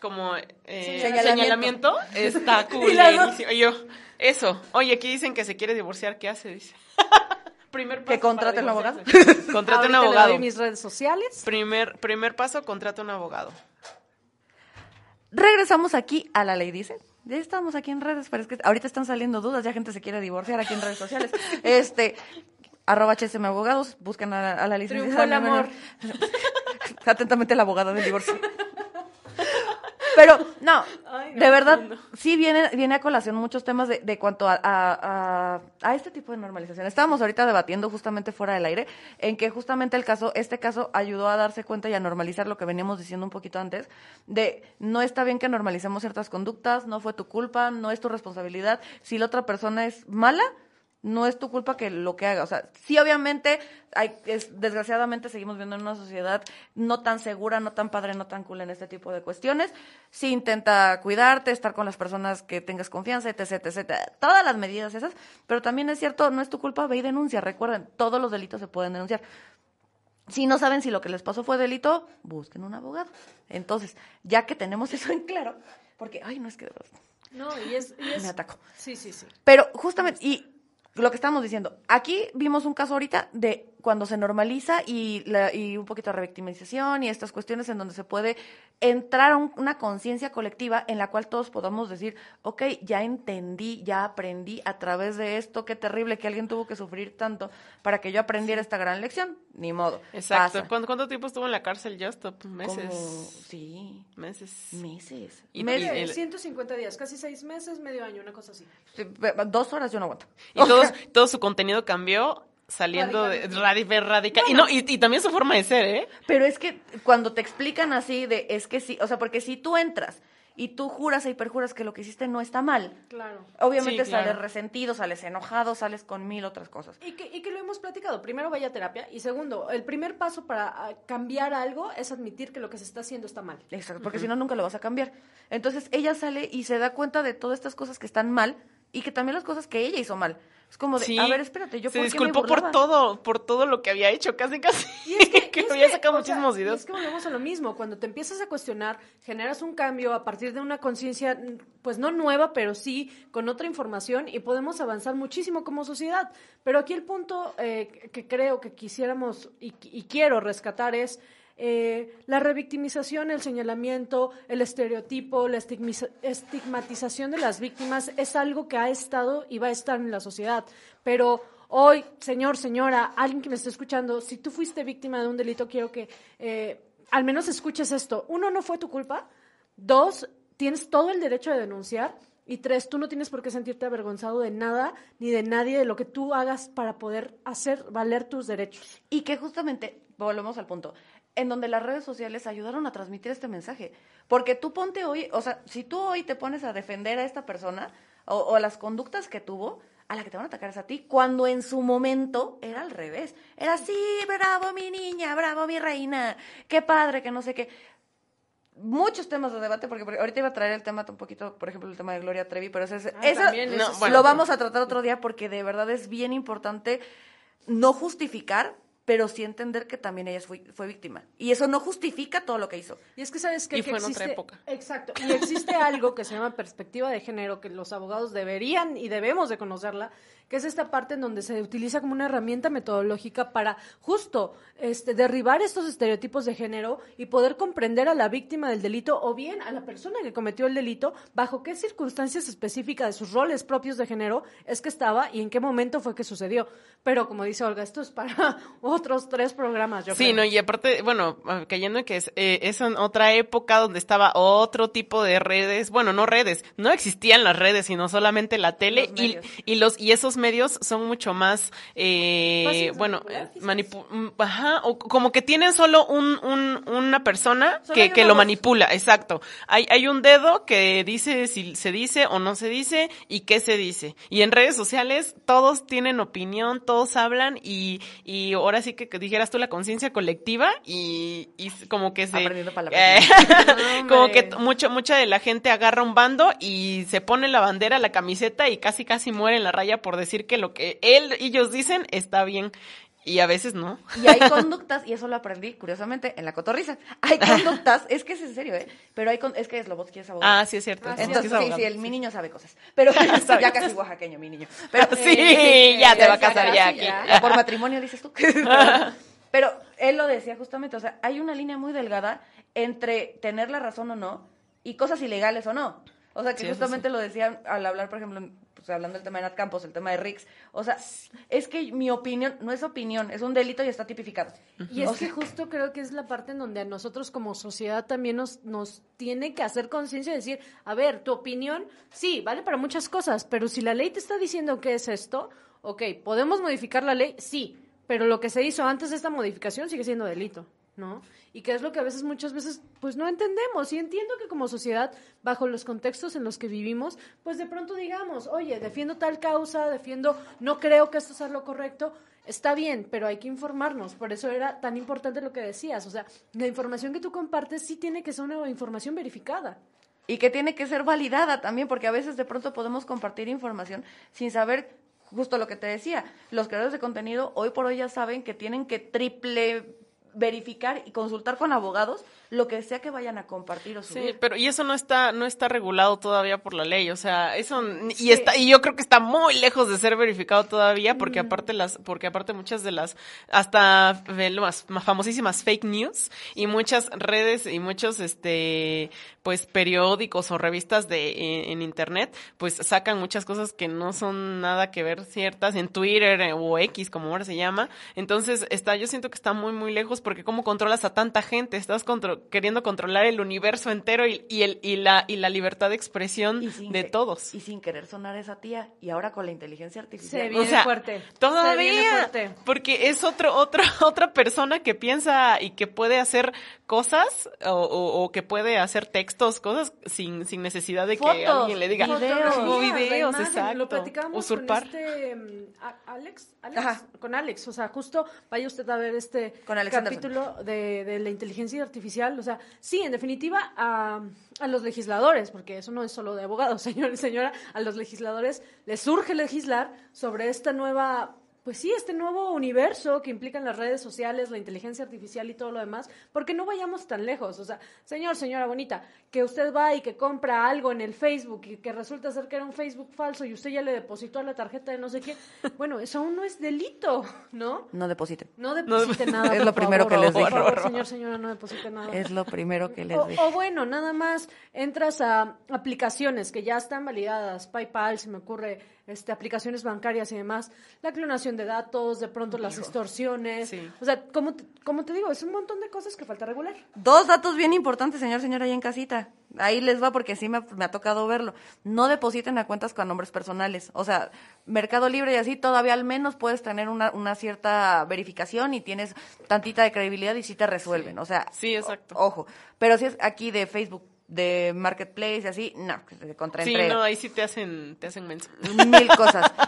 como eh, Señalamiento. señalamiento está *laughs* culerísimo. Y yo, eso, oye, aquí dicen que se quiere divorciar, ¿qué hace? Dice. *laughs* Primer paso Que contrate un abogado. Contrate un le abogado. doy mis redes sociales. Primer, primer paso, contrata un abogado. Regresamos aquí a la ley dice. Ya estamos aquí en redes, pero es que ahorita están saliendo dudas, ya gente se quiere divorciar aquí en redes sociales. *laughs* Este, arroba HSM Abogados, buscan a, a la licenciada. Triunfó el amor. *laughs* Atentamente la abogada del divorcio. Pero, *laughs* no, Ay, no, de verdad, no. sí viene, viene a colación muchos temas de, de cuanto a, a, a- a este tipo de normalización. Estábamos ahorita debatiendo justamente fuera del aire, en que justamente el caso, este caso ayudó a darse cuenta y a normalizar lo que veníamos diciendo un poquito antes, de no está bien que normalicemos ciertas conductas, no fue tu culpa, no es tu responsabilidad. Si la otra persona es mala, no es tu culpa que lo que haga. O sea, sí, obviamente, hay, es, desgraciadamente seguimos viendo en una sociedad no tan segura, no tan padre, no tan cool en este tipo de cuestiones. Sí intenta cuidarte, estar con las personas que tengas confianza, etc, etc. Todas las medidas esas. Pero también es cierto, no es tu culpa, ve y denuncia. Recuerden, todos los delitos se pueden denunciar. Si no saben si lo que les pasó fue delito, busquen un abogado. Entonces, ya que tenemos eso en claro, porque, ay, no es que No, y es, y es- me ataco. Sí, sí, sí. Pero justamente, y lo que estamos diciendo, aquí vimos un caso ahorita de cuando se normaliza y, la- y un poquito de revictimización y estas cuestiones en donde se puede entrar a un- una conciencia colectiva en la cual todos podamos decir, ok, ya entendí, ya aprendí a través de esto, qué terrible que alguien tuvo que sufrir tanto para que yo aprendiera esta gran lección, ni modo. Exacto. pasa. ¿Cuánto, cuánto tiempo estuvo en la cárcel Justop? Como- Meses. sí, Meses. meses. Y- Meses. el- 150 días, casi seis meses, medio año, una cosa así. Sí, Dos horas yo no aguanto. Y todo, *laughs* todo su contenido cambió saliendo de radical. radical. Y no, y, y también su forma de ser, ¿eh? Pero es que cuando te explican así de, es que sí, o sea, porque si tú entras y tú juras y perjuras que lo que hiciste no está mal, Claro. obviamente Sí, claro. sales resentido, sales enojado, sales con mil otras cosas. Y que, y que lo hemos platicado. Primero, vaya a terapia. Y segundo, el primer paso para ah, cambiar algo es admitir que lo que se está haciendo está mal. Exacto, porque si no, nunca lo vas a cambiar. Entonces ella sale y se da cuenta de todas estas cosas que están mal y que también las cosas que ella hizo mal. Es como de, Sí. a ver, espérate, yo se por qué me disculpó por todo, por todo lo que había hecho, casi casi. Y es que, *laughs* que y es había que, sacado sea, muchísimos y videos. es que volvemos a lo mismo. Cuando te empiezas a cuestionar, generas un cambio a partir de una conciencia, pues no nueva, pero sí con otra información y podemos avanzar muchísimo como sociedad. Pero aquí el punto eh, que creo que quisiéramos y, y quiero rescatar es eh, la revictimización, el señalamiento, el estereotipo, la estigmatización de las víctimas es algo que ha estado y va a estar en la sociedad. Pero hoy, señor, señora, alguien que me esté escuchando, si tú fuiste víctima de un delito, quiero que eh, al menos escuches esto. Uno, no fue tu culpa. Dos, tienes todo el derecho de denunciar. Y tres, tú no tienes por qué sentirte avergonzado de nada ni de nadie de lo que tú hagas para poder hacer valer tus derechos. Y que justamente, volvemos al punto, en donde las redes sociales ayudaron a transmitir este mensaje. Porque tú ponte hoy, o sea, si tú hoy te pones a defender a esta persona o, o las conductas que tuvo, a la que te van a atacar es a ti, cuando en su momento era al revés. Era así, bravo mi niña, bravo mi reina, qué padre, que no sé qué. Muchos temas de debate, porque, porque ahorita iba a traer el tema un poquito, por ejemplo, el tema de Gloria Trevi, pero ese, es- Ah, eso también, No, eso sí. bueno. lo vamos a tratar otro día porque de verdad es bien importante no justificar, pero sí entender que también ella fue, fue víctima. Y eso no justifica todo lo que hizo. Y es que sabes que, Y que fue en otra época. Exacto. Y existe algo que se llama perspectiva de género, que los abogados deberían y debemos de conocerla, que es esta parte en donde se utiliza como una herramienta metodológica para justo este, derribar estos estereotipos de género y poder comprender a la víctima del delito o bien a la persona que cometió el delito bajo qué circunstancias específicas de sus roles propios de género es que estaba y en qué momento fue que sucedió. Pero como dice Olga, esto es para *laughs* otros tres programas, yo Sí, creo. no, y aparte, bueno, ah, cayendo en que es, eh, es en otra época donde estaba otro tipo de redes, bueno, no redes, no existían las redes, sino solamente la tele Los y, y los y esos medios son mucho más, eh, bueno, eh, manipu- mm, ajá, o como que tienen solo un, un- una persona Solo que, lo manipula, exacto. Hay, hay un dedo que dice si se dice o no se dice y qué se dice. Y en redes sociales todos tienen opinión, todos hablan y, y ahora sí que, que dijeras tú la conciencia colectiva y, y como que se... *laughs* Eh, como que mucho, mucha de la gente agarra un bando y se pone la bandera, la camiseta y casi casi muere en la raya por decir que lo que él, ellos dicen está bien. Y a veces no. Y hay *laughs* conductas, y eso lo aprendí, curiosamente, en la cotorriza. Hay conductas, es que es en serio, ¿eh? Pero hay con, es que Slobotsky es abogado. Ah, sí es cierto. Ah, sí, Entonces, es sí, sí, el sí. mi niño sabe cosas. Pero *laughs* *laughs* ya casi oaxaqueño, mi niño. Pero, Sí, ya te va a casar ya aquí. Ya por matrimonio, dices tú. Pero él lo decía justamente, o sea, hay una línea muy delgada entre tener la razón o no y cosas ilegales o no. O sea, que Sí, justamente lo decían al hablar, por ejemplo, pues, hablando del tema de Nat Campos, el tema de Rix. O sea, es que mi opinión no es opinión, es un delito y está tipificado. Y es O que justo creo que es la parte en donde a nosotros como sociedad también nos, nos tiene que hacer conciencia de decir, a ver, tu opinión, sí, vale para muchas cosas, pero si la ley te está diciendo que es esto, ok, ¿podemos modificar la ley? Sí, pero lo que se hizo antes de esta modificación sigue siendo delito, ¿no? Y que es lo que a veces, muchas veces, pues no entendemos. Y entiendo que como sociedad, bajo los contextos en los que vivimos, pues de pronto digamos, oye, defiendo tal causa, defiendo, no creo que esto sea lo correcto, Está bien, pero hay que informarnos. Por eso era tan importante lo que decías. O sea, la información que tú compartes sí tiene que ser una información verificada. y que tiene que ser validada también, porque a veces de pronto podemos compartir información sin saber justo lo que te decía. Los creadores de contenido hoy por hoy ya saben que tienen que triple verificar y consultar con abogados lo que sea que vayan a compartir o subir. Sí, pero y eso no está no está regulado todavía por la ley, o sea, eso y Sí. está y yo creo que está muy lejos de ser verificado todavía porque aparte las porque aparte muchas de las hasta las más famosísimas fake news y muchas redes y muchos este pues periódicos o revistas de en, en internet pues sacan muchas cosas que no son nada que ver ciertas en Twitter eh, o X como ahora se llama. Entonces, está yo siento que está muy muy lejos porque cómo controlas a tanta gente, estás contro- queriendo controlar el universo entero y, y el y la y la libertad de expresión de que- todos. Y sin querer sonar esa tía. Y ahora con la inteligencia artificial. Se viene o sea, fuerte. Se viene Todavía, fuerte. porque es otro, otro, *laughs* otra persona que piensa y que puede hacer cosas o, o- o que puede hacer textos, cosas sin, sin necesidad de que alguien le diga videos. o videos, imagen, exacto. Lo platicábamos Usurpar. con este mm, Alex, Alex, Ajá. con Alex, o sea, justo vaya usted a ver este Con capítulo de, de la inteligencia artificial, o sea, sí, en definitiva a, a los legisladores, porque eso no es solo de abogados, *laughs* señor y señora, a los legisladores les surge legislar sobre esta nueva pues sí, este nuevo universo que implican las redes sociales, la inteligencia artificial y todo lo demás, porque no vayamos tan lejos. O sea, señor, señora bonita, que usted va y que compra algo en el Facebook y que resulta ser que era un Facebook falso y usted ya le depositó a la tarjeta de no sé qué, *laughs* bueno, eso aún no es delito, ¿no? No depositen. No deposite nada. Es por lo primero favor. que les Por dije. favor, señor, señora, no deposite nada. Es lo primero que les O, dije. o bueno, nada más entras a aplicaciones que ya están validadas, PayPal, se me ocurre, este, aplicaciones bancarias y demás, la clonación de datos, de pronto las extorsiones, Sí. o sea, como te, como te digo, es un montón de cosas que falta regular. Dos datos bien importantes, señor, señora, ahí en casita. Ahí les va porque sí me, ha- me ha tocado verlo. No depositen a cuentas con nombres personales. O sea, Mercado Libre y así todavía al menos puedes tener una, una cierta verificación y tienes tantita de credibilidad y sí te resuelven. O sea, Sí, exacto. o- ojo. Pero si es aquí de Facebook, de Marketplace y así, no, contra Sí, no, ahí sí te hacen, te hacen menso. mil cosas. *laughs*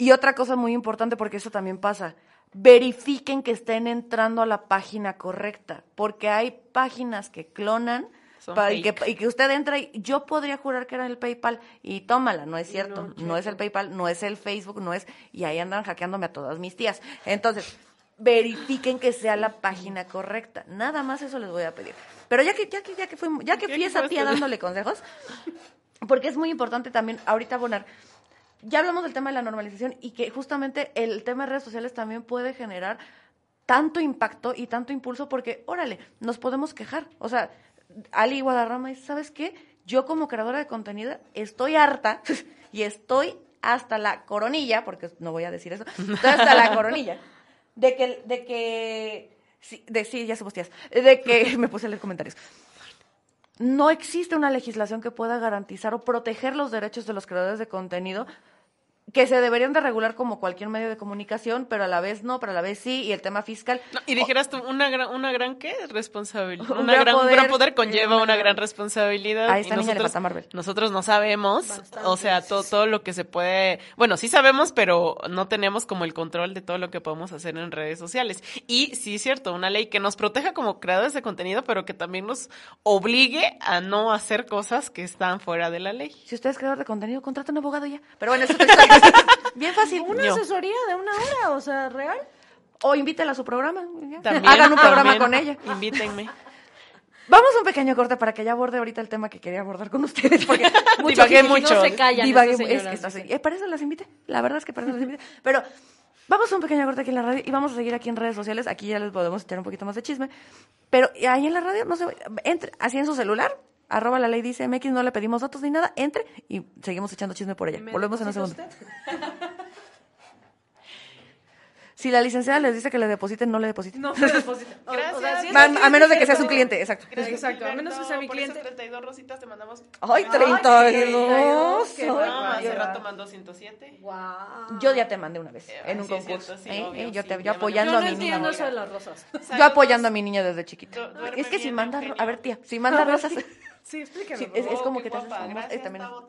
Y otra cosa muy importante, porque eso también pasa, verifiquen que estén entrando a la página correcta, porque hay páginas que clonan Son pa- y, que, y que usted entra y yo podría jurar que era el PayPal y tómala, no es cierto, no, no, es el PayPal, no es el Facebook, no es, y ahí andan hackeándome a todas mis tías. Entonces, verifiquen que sea la página correcta, nada más eso les voy a pedir. Pero ya que, ya que, ya que fui, ya que fui esa tía dándole consejos, porque es muy importante también ahorita abonar. Ya hablamos del tema de la normalización y que justamente el tema de redes sociales también puede generar tanto impacto y tanto impulso porque, órale, nos podemos quejar. O sea, Ali Guadarrama dice, ¿sabes qué? Yo como creadora de contenido estoy harta *laughs* y estoy hasta la coronilla, porque no voy a decir eso, estoy hasta la coronilla, de que, de que, sí, de, sí, ya somos tías, de que, *laughs* me puse a leer comentarios, no existe una legislación que pueda garantizar o proteger los derechos de los creadores de contenido que se deberían de regular como cualquier medio de comunicación, pero a la vez no, pero a la vez sí, y el tema fiscal. No, y dijeras tú, una gran, una gran ¿qué? Responsabilidad. *laughs* Un Una gran gran, un gran poder, conlleva una una gran- gran responsabilidad. A y esta niña le nosotros, Marvel. nosotros no sabemos, Bastante, o sea, todo, todo lo que se puede, bueno, sí sabemos, pero no tenemos como el control de todo lo que podemos hacer en redes sociales. Y sí es cierto, una ley que nos proteja como creadores de contenido, pero que también nos obligue a no hacer cosas que están fuera de la ley. Si usted es creador de contenido, contrata un abogado ya. Pero bueno, eso te está bien fácil. Una Yo. asesoría de una hora, o sea, real. O invítela a su programa. También, Hagan un programa también, con ella. Invítenme. Vamos a un pequeño corte para que ya aborde ahorita el tema que quería abordar con ustedes. Porque *laughs* mucho Divagué mucho. No se callan Divagué es que estas- eh, para eso las invité. La verdad es que para eso las invité. Pero vamos a un pequeño corte aquí en la radio y vamos a seguir aquí en redes sociales. Aquí ya les podemos echar un poquito más de chisme. Pero ahí en la radio, no se entre así en su celular arroba la ley dice MX, no le pedimos datos ni nada, entre y seguimos echando chisme por ella. ¿Me Volvemos en un segundo. Si la licenciada les dice que le depositen, no le depositen. No me deposita. *laughs* O- o sea, Gracias. un a menos de que cliente, sea su cliente, exacto. Exacto, a menos que sea mi por eso cliente. 32 rositas te mandamos. Ay, Ay, 32. qué Ay, No, hace qué rato mandó 107. Guau. Yo ya te mandé una vez Eh, en un sí, concurso. cierto, sí, ¿eh? obvio, Eh, yo sí, te yo apoyando Yo a no mi niña. entiendo eso de las rosas. Yo apoyando a mi niña desde chiquita. Du- Es que si manda, a ver tía, si manda rosas, *laughs* Sí, explícame. Sí, es- como que te haces Gracias, eh, también. Tavo.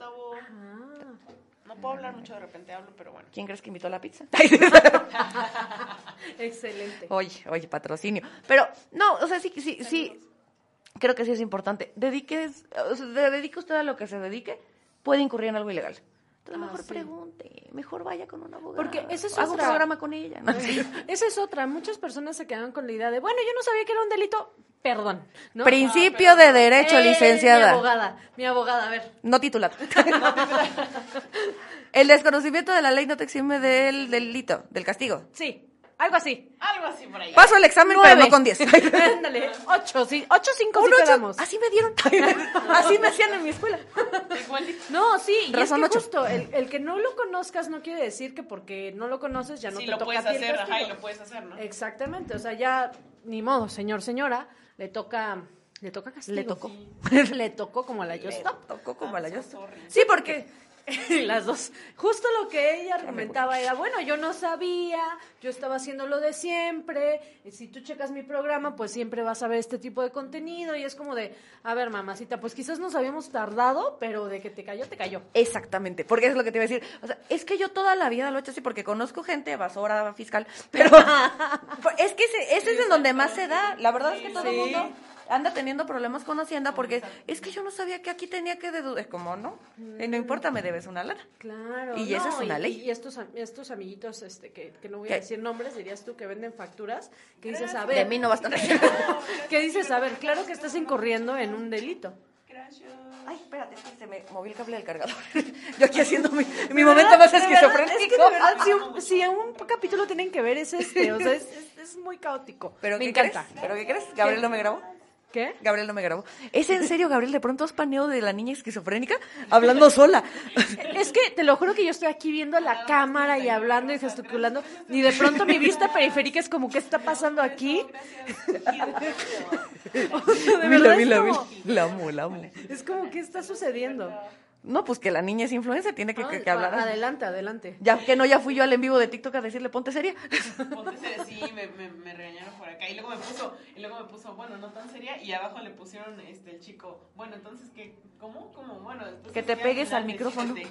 No puedo hablar mucho, de repente hablo, pero bueno. ¿quién crees que invitó a la pizza? *laughs* Excelente. Oye, oye, patrocinio. Pero, no, o sea, sí, sí, sí, creo que sí es importante. Dediques, o sea, de- dedique usted a lo que se dedique, puede incurrir en algo ilegal. Entonces, Ah, mejor sí. pregunte, mejor vaya con una abogada. Porque esa es Haga un otra. programa con ella. ¿no? *laughs* Esa es otra. Muchas personas se quedan con la idea de, bueno, yo no sabía que era un delito. Perdón. ¿no? Principio de derecho, Eh, Mi licenciada. abogada, mi abogada, a ver. No titulado. *laughs* El desconocimiento de la ley no te exime del delito, del castigo. Sí, algo así. Algo así por ahí. Paso el examen, Nueve. pero no con 10. *laughs* Ándale, ocho, sí. Ocho, cinco, Un sí ocho. quedamos. Así me dieron. *laughs* Así me hacían en mi escuela. Igualito. No, sí, y Razón es que ocho. justo, el, el que no lo conozcas no quiere decir que porque no lo conoces ya no Sí, te lo toca puedes hacer, ajá, y lo puedes hacer, ¿no? Exactamente, o sea, ya ni modo, señor, señora, le toca, le toca castigo. Le tocó. *laughs* le tocó como a la Just Stop. Tocó como a la yo. sorry. Sí, porque *laughs* Las dos. Justo lo que ella argumentaba era, bueno, yo no sabía, yo estaba haciendo lo de siempre, y si tú checas mi programa, pues siempre vas a ver este tipo de contenido, y es como de, a ver, mamacita, pues quizás nos habíamos tardado, pero de que te cayó, te cayó. Exactamente, porque es lo que te iba a decir. O sea, es que yo toda la vida lo he hecho así porque conozco gente evasora fiscal, pero *laughs* es que ese, ese es en donde más se da. La verdad es que todo el Sí. mundo anda teniendo problemas con Hacienda porque es que yo no sabía que aquí tenía que deducir. Como no, Y no importa, me debes una lana. Claro. Y esa es una y- ley. Y estos, estos amiguitos, este, que, que no voy a decir nombres, dirías tú, que venden facturas, que dices, a ver, De mí no basta. *laughs* que dices, a ver, claro que estás incurriendo en un delito. Gracias. Ay, espérate, es que se me movió el cable del cargador. *laughs* Yo aquí haciendo mi, mi momento más verdad, Es que esquizofrénico. de verdad, si un, si un capítulo tienen que ver es este, o sea, es, es, es muy caótico. ¿Pero Me qué encanta. crees? ¿Pero qué crees? ¿Gabriel no me grabó? ¿Qué? Gabriel no me grabó. ¿Es en serio, Gabriel? ¿De pronto has paneo de la niña esquizofrénica? Hablando sola. Es que te lo juro que yo estoy aquí viendo la cámara y hablando y gesticulando y de pronto mi vista periférica es como, ¿qué está pasando aquí? *laughs* O sea, de verdad mila. La amo, la amo. Es como, ¿qué está sucediendo? No, pues que la niña es influencer, tiene que, que, que hablar. Adelante, adelante. Ya que no, ya fui yo al en vivo de TikTok a decirle ponte seria. Ponte seria, sí, me, me, me regañaron por acá. Y luego me puso, y luego me puso, bueno, no tan seria. Y abajo le pusieron este el chico, bueno, entonces, ¿qué? ¿Cómo? ¿Cómo? Bueno, entonces, Que te ¿qué pegues al micrófono. *laughs*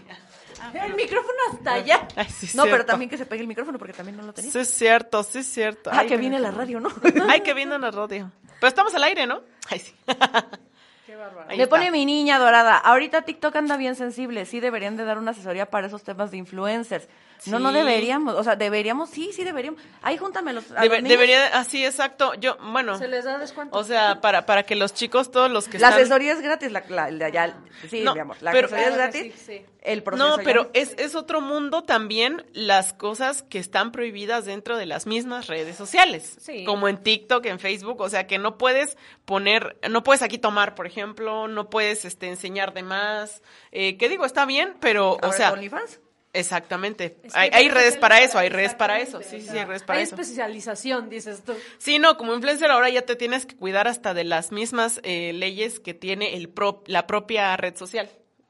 Ah, El micrófono hasta allá. Ay, sí, No, pero también que se pegue el micrófono porque también no lo tenía. Sí, es cierto, sí, es cierto. Ah, Ay, que viene la radio, ¿no? *laughs* Ay, que viene la radio. Pero estamos al aire, ¿no? Ay, sí. *laughs* Bárbaro. Me está. pone mi niña dorada. Ahorita TikTok anda bien sensible. Sí deberían de dar una asesoría para esos temas de influencers. No, no deberíamos. O sea, deberíamos, sí, sí deberíamos. Ahí júntamelos. a Debe- los debería, así, exacto. Yo, bueno, ¿Se les da descuento? o sea, para, para que los chicos, todos los que La están... asesoría es gratis. La, la, la- ya- sí, No, mi amor. La pero- asesoría es que gratis. sí, sí. El proceso No, pero no. es, es otro mundo también las cosas que están prohibidas dentro de las mismas redes sociales. Sí. Como en TikTok, en Facebook, o sea que no puedes poner, no puedes aquí tomar, por ejemplo, no puedes este enseñar de más. Eh, ¿Qué digo? Está bien, pero, o sea, OnlyFans. Exactamente. Es que Hay, hay hay redes para eso, hay redes para eso. Sí, sí, hay redes para hay eso. especialización, dices tú. Sí, no, como influencer ahora ya te tienes que cuidar hasta de las mismas eh, leyes que tiene el pro- la propia red social.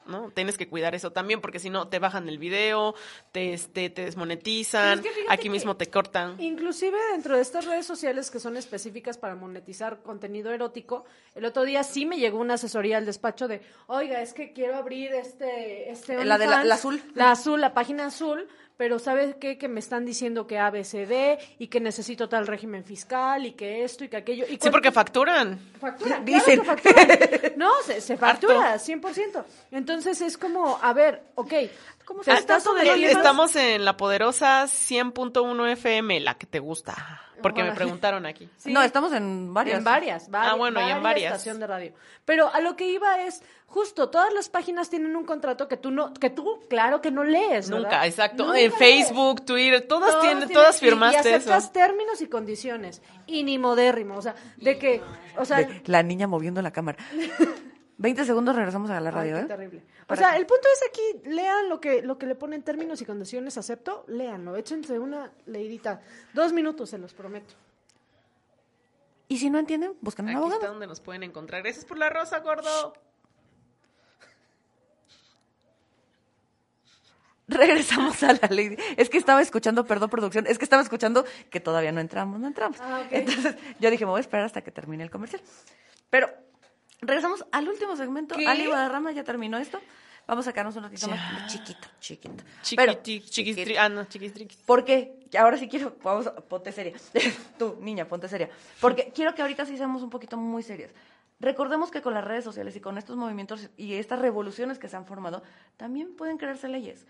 ¿No? Tienes que cuidar eso también, porque si no te bajan el video, te, este, te desmonetizan, es que aquí mismo te cortan. Inclusive dentro de estas redes sociales que son específicas para monetizar contenido erótico, el otro día sí me llegó una asesoría al despacho de, oiga, es que quiero abrir este, este La de la- OnlyFans, la azul. la azul, la página azul, pero ¿sabes qué? Que me están diciendo que ABCD y que necesito tal régimen fiscal y que esto y que aquello. Y Sí, porque facturan. Factura, Dicen. claro que factura. *laughs* No, se, se factura, 100%. Entonces es como, a ver, ok, ¿cómo se está sobre estamos en la poderosa 100.1 FM, la que te gusta. Porque me *laughs* preguntaron aquí. Sí. No, estamos en varias. En varias, varias. Ah, bueno, y en varias. estación de radio. Pero a lo que iba es, justo, todas las páginas tienen un contrato que tú no, que tú, claro que no lees, ¿verdad? Nunca, exacto. Nunca en lees. Facebook, Twitter, todas tienen, tienen- todas y- firmaste y, eso. aceptas términos y condiciones. Y ni modérrimo, o sea, de que, o sea, De la niña moviendo la cámara. *laughs* 20 segundos regresamos a la radio, Ay, qué ¿eh? terrible. O sea, el punto es aquí, lean lo que, lo que le ponen términos y condiciones, acepto, léanlo, échense una leidita. Dos minutos, se los prometo. Y si no entienden, busquen un Aquí está abogado. donde nos pueden encontrar. Gracias por la rosa, gordo. *laughs* Regresamos a la ley. Es que estaba escuchando, perdón, producción, es que estaba escuchando que todavía no entramos, no entramos. Ah, ok. Entonces, yo dije, me voy a esperar hasta que termine el comercial. Pero regresamos al último segmento. ¿Qué? Ali Guadarrama ya terminó esto. Vamos a sacarnos un ratito Ya. más. Chiquito, chiquito. Chiquiti, chiquistri- ah, no, chiquistriquis. ¿Por qué? Ahora sí quiero, vamos, ponte seria. *laughs* Tú, niña, ponte seria. Porque quiero que ahorita sí seamos un poquito muy serias. Recordemos que con las redes sociales y con estos movimientos y estas revoluciones que se han formado, también pueden crearse leyes.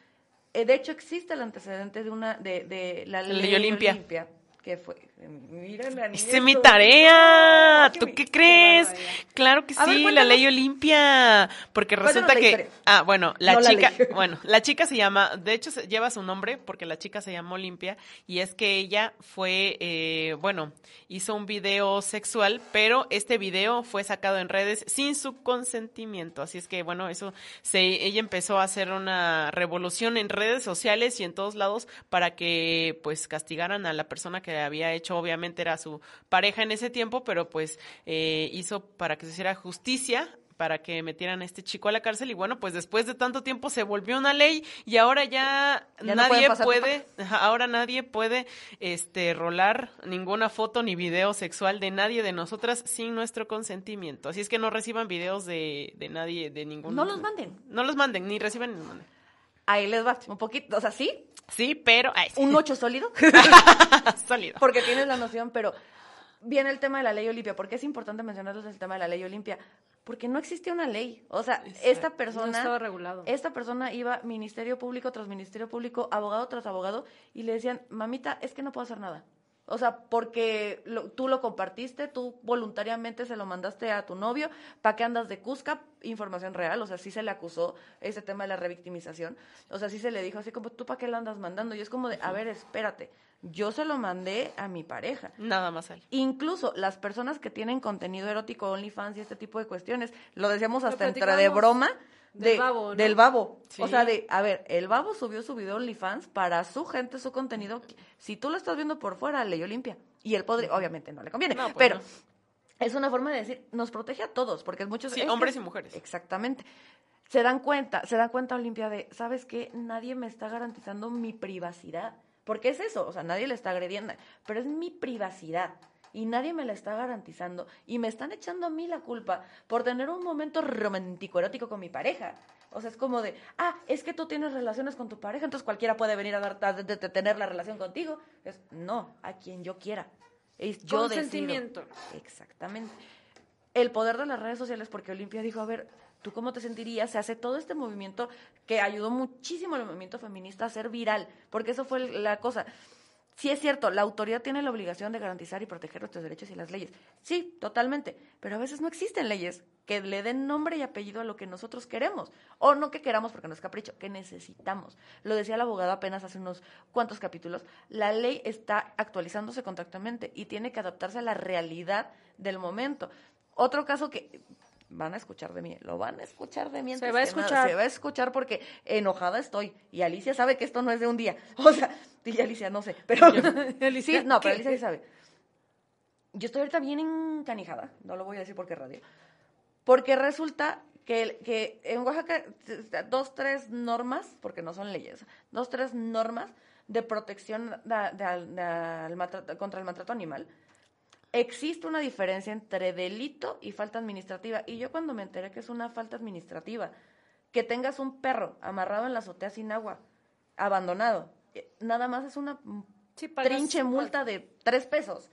Eh, de hecho, existe el antecedente de una de, de la La ley, ley Olimpia. que fue. Mira la Hice niña mi esto. tarea. ¿Tú mi- qué crees? Claro que A ver, sí, la ley Olimpia. Porque resulta que. historia. Ah, bueno, la No chica. bueno, la chica se llama. De hecho, lleva su nombre porque la chica se llama Olimpia. Y es que ella fue. eh, bueno, hizo un video sexual, pero este video fue sacado en redes sin su consentimiento. Así es que, bueno, eso. se Ella empezó a hacer una revolución en redes sociales y en todos lados para que, pues, castigaran a la persona que había hecho. Obviamente era su pareja en ese tiempo, pero pues eh, hizo para que se hiciera justicia para que metieran a este chico a la cárcel y bueno, pues después de tanto tiempo se volvió una ley y ahora ya, nadie puede, ahora nadie puede este rolar ninguna foto ni video sexual de nadie de nosotras sin nuestro consentimiento. Así es que no reciban videos de, de nadie, de ningún No los manden. No los manden, ni reciban ni los manden. Ahí les va. Un poquito, o sea, sí, Sí, pero ay, sí. un ocho sólido. *laughs* sólido. porque tienes la noción, pero viene el tema de la ley Olimpia. ¿Por qué es importante mencionarles el tema de la ley Olimpia? Porque no existía una ley. O sea, esta persona... No estaba regulado. Esta persona iba ministerio público tras ministerio público, abogado tras abogado, y le decían, mamita, es que no puedo hacer nada. O sea, porque lo- tú lo compartiste, tú voluntariamente se lo mandaste a tu novio, ¿para qué andas de Cusca? Información real, o sea, sí se le acusó ese tema de la revictimización. O sea, sí se le dijo así como, ¿tú para qué lo andas mandando? Y es como de, a ver, espérate, yo se lo mandé a mi pareja. Nada más él. Incluso las personas que tienen contenido erótico, OnlyFans y este tipo de cuestiones, lo decíamos hasta entre de platicábamos del de- babo, ¿no? del babo. Sí. O sea, de, a ver, el babo subió su video OnlyFans para su gente, su contenido. Si tú lo estás viendo por fuera, ley Olimpia. Y él podría, obviamente no le conviene, No, pues pero no. es una forma de decir, nos protege a todos, porque muchos... Sí, es que- hombres y mujeres. Exactamente. Se dan cuenta, se dan cuenta Olimpia de, ¿sabes qué? Nadie me está garantizando mi privacidad. Porque es eso, o sea, nadie le está agrediendo, pero es mi privacidad. Y nadie me la está garantizando. Y me están echando a mí la culpa por tener un momento romántico, erótico con mi pareja. O sea, es como de, ah, es que tú tienes relaciones con tu pareja, entonces cualquiera puede venir a, dar, a de- de- de tener la relación contigo. Es, no, a quien yo quiera. Es yo decido. Consentimiento. Exactamente. El poder de las redes sociales, porque Olimpia dijo, a ver, ¿tú cómo te sentirías? Se hace todo este movimiento que ayudó muchísimo al movimiento feminista a ser viral, porque eso fue la cosa. Sí es cierto, la autoridad tiene la obligación de garantizar y proteger nuestros derechos y las leyes. Sí, totalmente. Pero a veces no existen leyes que le den nombre y apellido a lo que nosotros queremos. O no que queramos porque no es capricho, que necesitamos. Lo decía la abogada apenas hace unos cuantos capítulos. La ley está actualizándose constantemente y tiene que adaptarse a la realidad del momento. Otro caso que van a escuchar de mí, lo van a escuchar de mí. Se va a nada. escuchar. Se va a escuchar porque enojada estoy. Y Alicia sabe que esto no es de un día. *laughs* O sea, y Alicia no sé, pero *laughs* Alicia, sí, no, pero. Alicia sí sabe. Yo estoy ahorita bien encanijada, no lo voy a decir porque radio. Porque resulta que, que en Oaxaca, dos, tres normas, porque no son leyes, dos, tres normas de protección de de maltrato- contra el maltrato animal. Existe una diferencia entre delito y falta administrativa. Y yo cuando me enteré que es una falta administrativa, que tengas un perro amarrado en la azotea sin agua, abandonado, nada más es una Sí, trinche multa de tres pesos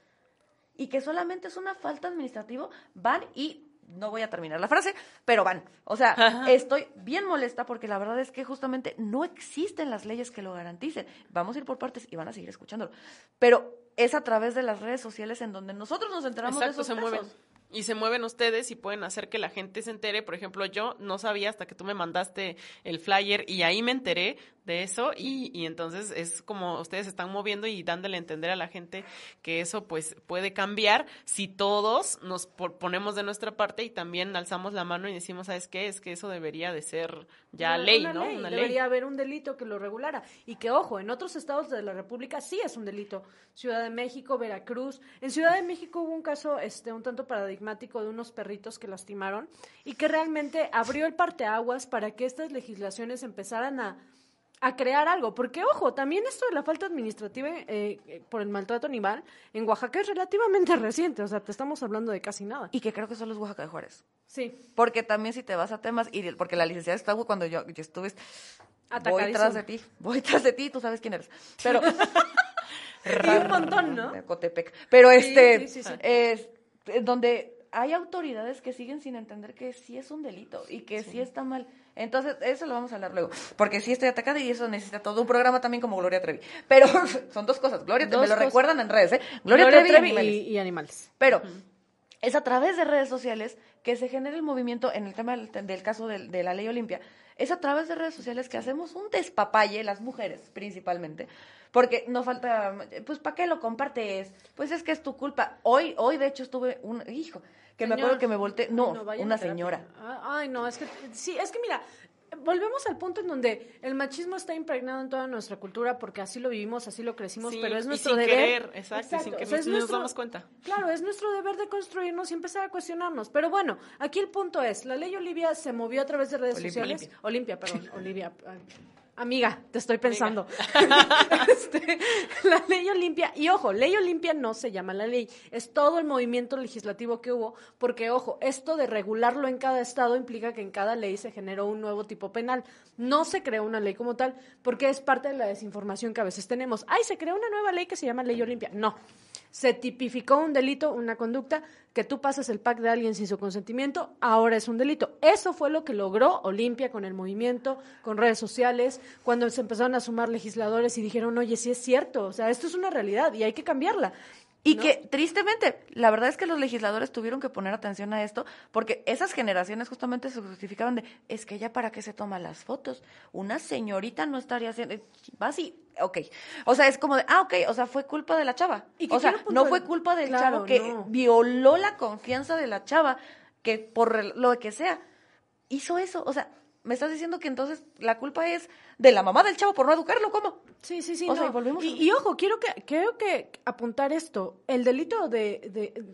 y que solamente es una falta administrativa, van y no voy a terminar la frase, pero van. O sea, *laughs* Ajá. estoy bien molesta porque la verdad es que justamente no existen las leyes que lo garanticen. Vamos a ir por partes y van a seguir escuchándolo. Pero es a través de las redes sociales en donde nosotros nos enteramos Exacto, de se esos mueven. Y se mueven ustedes y pueden hacer que la gente se entere. Por ejemplo, yo no sabía hasta que tú me mandaste el flyer y ahí me enteré de eso y, y entonces es como ustedes están moviendo y dándole a entender a la gente que eso pues puede cambiar si todos nos ponemos de nuestra parte y también alzamos la mano y decimos, ¿sabes qué? Es que eso debería de ser ya ley, ¿no? Una debería haber un delito que lo regulara y que, ojo, en otros estados de la República sí es un delito. Ciudad de México, Veracruz. En Ciudad de México hubo un caso este un tanto paradigmático de unos perritos que lastimaron y que realmente abrió el parteaguas para que estas legislaciones empezaran a a crear algo. Porque, ojo, también esto de la falta administrativa eh, eh, por el maltrato animal en Oaxaca es relativamente *laughs* reciente. O sea, te estamos hablando de casi nada. Y que creo que solo es Oaxaca de Juárez. Sí. Porque también si te vas a temas, y porque la licenciada está cuando yo, yo estuve, voy tras de ti, voy tras de ti, tú sabes quién eres. Pero... *laughs* y un montón, ¿no? Cotepec. Pero este, es donde hay autoridades que siguen sin entender que sí es un delito y que sí, está mal. Entonces, eso lo vamos a hablar luego, porque sí estoy atacada y eso necesita todo un programa también como Gloria Trevi. Pero *laughs* son dos cosas. Gloria, me lo recuerdan en redes, ¿eh? Gloria, Trevi, y, animales. Pero es a través de redes sociales que se genera el movimiento en el tema del, caso de, de la ley Olimpia. Es a través de redes sociales que hacemos un despapalle, las mujeres principalmente, porque no falta, pues, ¿para qué lo compartes? Pues es que es tu culpa. Hoy, hoy de hecho estuve un, hijo, que me acuerdo que me volteé, no, una señora. Ah, ay, no, es que, sí, es que mira, volvemos al punto en donde el machismo está impregnado en toda nuestra cultura porque así lo vivimos, así lo crecimos, pero es nuestro deber. Querer, exacto, sin que nos, damos cuenta. Claro, es nuestro deber de construirnos y empezar a cuestionarnos. Pero bueno, aquí el punto es, la ley Olivia se movió a través de redes sociales. Olimpia, perdón, Olivia. Amiga, te estoy pensando. *laughs* Este, la ley Olimpia, y ojo, ley Olimpia no se llama la ley, es todo el movimiento legislativo que hubo, porque ojo, esto de regularlo en cada estado implica que en cada ley se generó un nuevo tipo penal. No se creó una ley como tal, porque es parte de la desinformación que a veces tenemos. Ay, se creó una nueva ley que se llama ley Olimpia. No, se tipificó un delito, una conducta, que tú pasas el pack de alguien sin su consentimiento, ahora es un delito. Eso fue lo que logró Olimpia con el movimiento, con redes sociales, cuando se empezaron a sumar legisladores y dijeron, oye, sí es cierto, o sea, esto es una realidad y hay que cambiarla. Y que tristemente, la verdad es que los legisladores tuvieron que poner atención a esto, porque esas generaciones justamente se justificaban de, es que ella para qué se toma las fotos, una señorita no estaría haciendo, va así, ok. O sea, es como de, ah, ok, o sea, fue culpa de la chava. ¿Y o sea, no fue culpa del chavo que violó la confianza de la chava, que por lo que sea, hizo eso. O sea, me estás diciendo que entonces la culpa es de la mamá del chavo por no educarlo, ¿cómo? Sí, sí, sí. y, volvemos y, ojo, quiero que, quiero que apuntar esto. El delito de,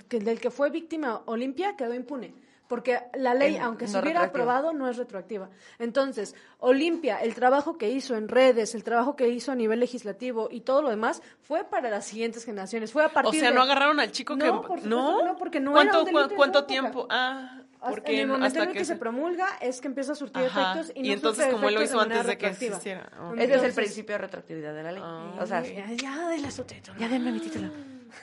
de, del que fue víctima Olimpia quedó impune. Porque la ley, aunque se hubiera aprobado, no es retroactiva. Entonces, Olimpia, el trabajo que hizo en redes, el trabajo que hizo a nivel legislativo y todo lo demás, fue para las siguientes generaciones. Fue a partir O sea, no agarraron al chico que... no, no, porque no ¿Cuánto, era un delito ¿Cuánto tiempo? Ah, porque en el momento en el que, se... promulga es que empieza a surtir efectos y, y entonces como él lo hizo antes de que existiera. Ese es el principio de retroactividad de la ley. Ah. o sea, ya, ya denle su título. Ya denme mi título.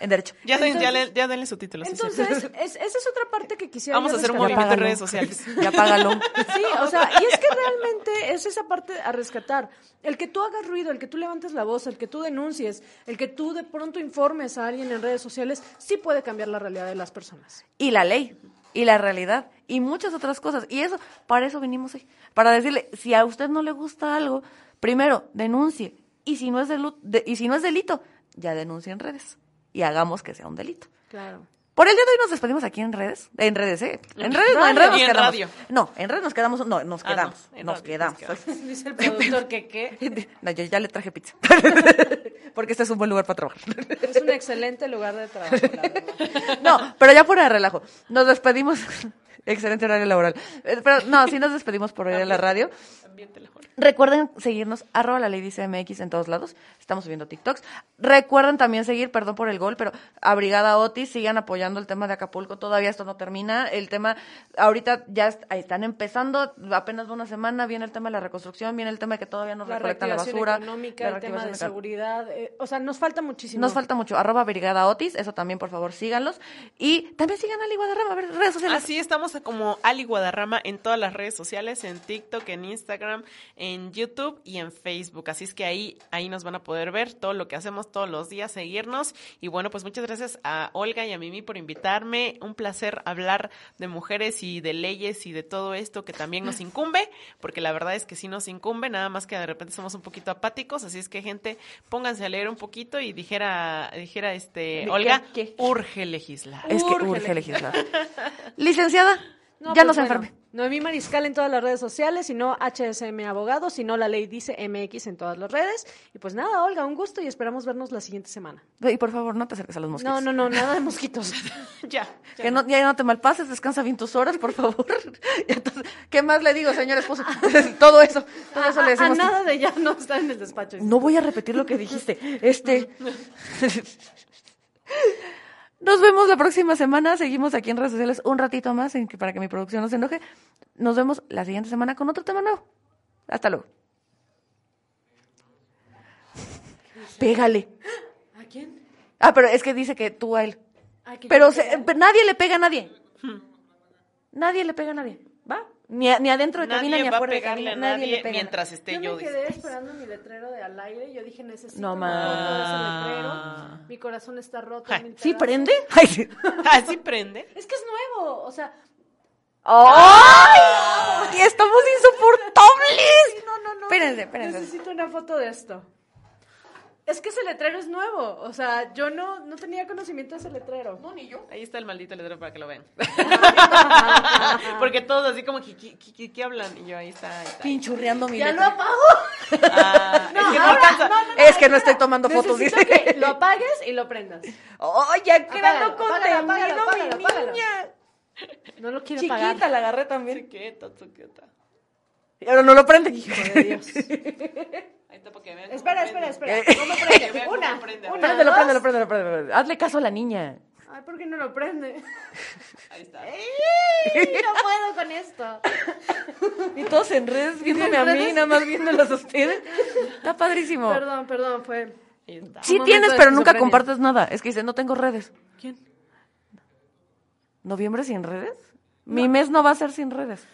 En derecho. Ya, ya, ya denle su título. Entonces, *laughs* es, esa es otra parte que quisiera Vamos a hacer un movimiento en redes sociales. *laughs* ya págalo. Sí, o sea, y es que realmente es esa parte a rescatar. El que tú hagas ruido, el que tú levantes la voz, el que tú denuncies, el que tú de pronto informes a alguien en redes sociales, sí puede cambiar la realidad de las personas. Y la ley y la realidad y muchas otras cosas. Y eso, para eso vinimos hoy, para decirle, si a usted no le gusta algo, primero denuncie y si no es y si no es delito, ya denuncie en redes y hagamos que sea un delito. Claro. Por el día de hoy nos despedimos aquí en redes. En redes, ¿eh? En redes, no, en redes nos quedamos. No, en redes nos quedamos. No, nos ah, quedamos. nos quedamos. Dice el productor que qué. *laughs* No, yo ya le traje pizza. *laughs* Porque este es un buen lugar para trabajar. Es un excelente lugar de trabajo, la verdad. *laughs* No, pero ya fuera de relajo. Nos despedimos. Excelente horario laboral. Eh, pero no, sí nos despedimos por hoy de la radio. Recuerden seguirnos, arroba la ley dice MX en todos lados. Estamos subiendo TikToks. Recuerden también seguir, perdón por el gol, pero a Brigada Otis, sigan apoyando el tema de Acapulco. Todavía esto no termina. El tema, ahorita ya están empezando, apenas una semana, viene el tema de la reconstrucción, viene el tema de que todavía no recolectan la basura. Económica, el tema de seguridad, eh, o sea, nos falta muchísimo. Nos falta mucho. Arroba Brigada Otis, eso también, por favor, síganlos. Y también sigan a Ali Guadarrama, a ver, redes sociales. Así estamos como Ali Guadarrama en todas las redes sociales, en TikTok, en Instagram, en YouTube y en Facebook. Así es que ahí, ahí nos van a poder ver todo lo que hacemos todos los días, seguirnos. Y bueno, pues muchas gracias a Olga y a Mimi por invitarme. Un placer hablar de mujeres y de leyes y de todo esto que también nos incumbe, porque la verdad es que sí nos incumbe, nada más que de repente somos un poquito apáticos. Así es que, gente, pónganse a leer un poquito y dijera, dijera este, Olga, qué? urge legislar. Es que urge legislar. *laughs* Licenciada, No, ya pues no se bueno, enferme. Noemí Mariscal en todas las redes sociales, y no HSM Abogado, si no la ley dice MX en todas las redes. Y pues nada, Olga, un gusto y esperamos vernos la siguiente semana. Y por favor, no te acerques a los mosquitos. No, no, no, nada de mosquitos. *laughs* *laughs* ya. Que no, ya no te malpases, descansa bien tus horas, por favor. *laughs* Entonces, ¿Qué más le digo, señor esposo? todo eso, todo eso le a, a decimos. nada de ya no estar en el despacho. No voy a repetir lo que dijiste. Este. Nos vemos la próxima semana. Seguimos aquí en redes sociales un ratito más en que- para que mi producción no se enoje. Nos vemos la siguiente semana con otro tema nuevo. Hasta luego. Pégale. ¿A quién? Ah, pero es que dice que tú a él. Que Pero se- pero nadie le pega a nadie. Nadie le pega a nadie. Ni, a- ni adentro de cabina ni afuera de cabina. a Nadie nadie le pega. mientras esté Yo yo. me quedé esperando mi letrero de al aire. Yo dije, necesito No, de ese letrero. Mi corazón está roto. *laughs* Ay. ¿Sí prende? *laughs* Ay, sí. Así prende. Es que es nuevo. O sea, ¡Ay! ¡Estamos insoportables! no, no, no. Espérense, espérense. Necesito una foto de esto. Es que ese letrero es nuevo. O sea, yo no, no tenía conocimiento de ese letrero. No, ni yo. Ahí está el maldito letrero para que lo vean. *laughs* Porque todos así como que, ¿qué, qué- qué- qué hablan? Y yo ahí está. Ahí está. Pinchurreando mi Ya lo letra. apago. Ah, *laughs* es que no ahora, alcanza. Es que no estoy tomando fotos, Necesito dice. que lo *laughs* apagues y lo prendas. ¡Ay, ya quedando Apágalo, contenido, apágalo, apágalo, mi apágalo. niña! No lo quiero Chiquita, apagar. la agarré también. Chiquita, chiquita. Y ahora no lo prende. Hijo de Dios. Ahí está para que vean. cómo Espera, espera, espera. *laughs* Eh. ¿Cómo prende? Una, prende. una, Préndelo, dos. préndelo, préndelo, préndelo. Hazle caso a la niña. Ay, ¿por qué no lo prende? Ahí está. *laughs* no puedo con esto. Y todos en redes viéndome a mí, nada más viéndolos a ustedes. Está padrísimo. Perdón, perdón, fue. Sí tienes, pero nunca compartes nada. Es que dice, no tengo redes. ¿Quién? ¿Noviembre sin redes? Mi mes no va a ser sin redes.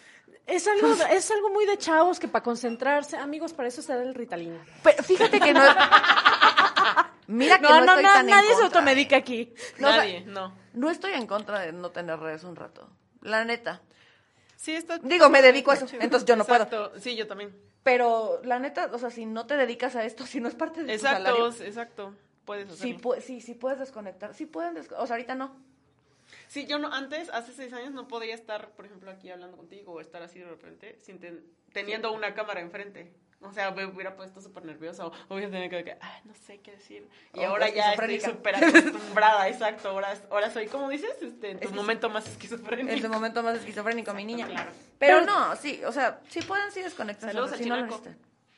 Es algo, es algo muy de chavos que para concentrarse, amigos, para eso se da el Ritalina. Pero fíjate que no... *laughs* Mira que no, No, no, estoy tan en nadie se automedica aquí. No, o sea, Nadie, no. No estoy en contra de no tener redes un rato. La neta. Sí, está. Digo, me dedico a eso, chido. entonces yo no puedo. Exacto. Sí, yo también. Pero la neta, o sea, si no te dedicas a esto, si no es parte de tu Exacto, salario... exacto. Puedes Sí, hacerlo. pu- sí, sí puedes desconectar. Sí pueden desco- O sea, ahorita no. Sí, yo no, antes, hace seis años, no podía estar, por ejemplo, aquí hablando contigo o estar así de repente, sin ten- teniendo una cámara enfrente. O sea, me hubiera puesto súper nerviosa o hubiera tenido que, ay, no sé qué decir. Y ahora ya estoy súper acostumbrada, *laughs* exacto. Ahora, ahora soy, ¿cómo dices? Este, en tu momento más esquizofrénico. Es el momento más esquizofrénico, mi niña. claro. Pero no, sí, o sea, sí pueden sí desconectarse. Saludos al si no.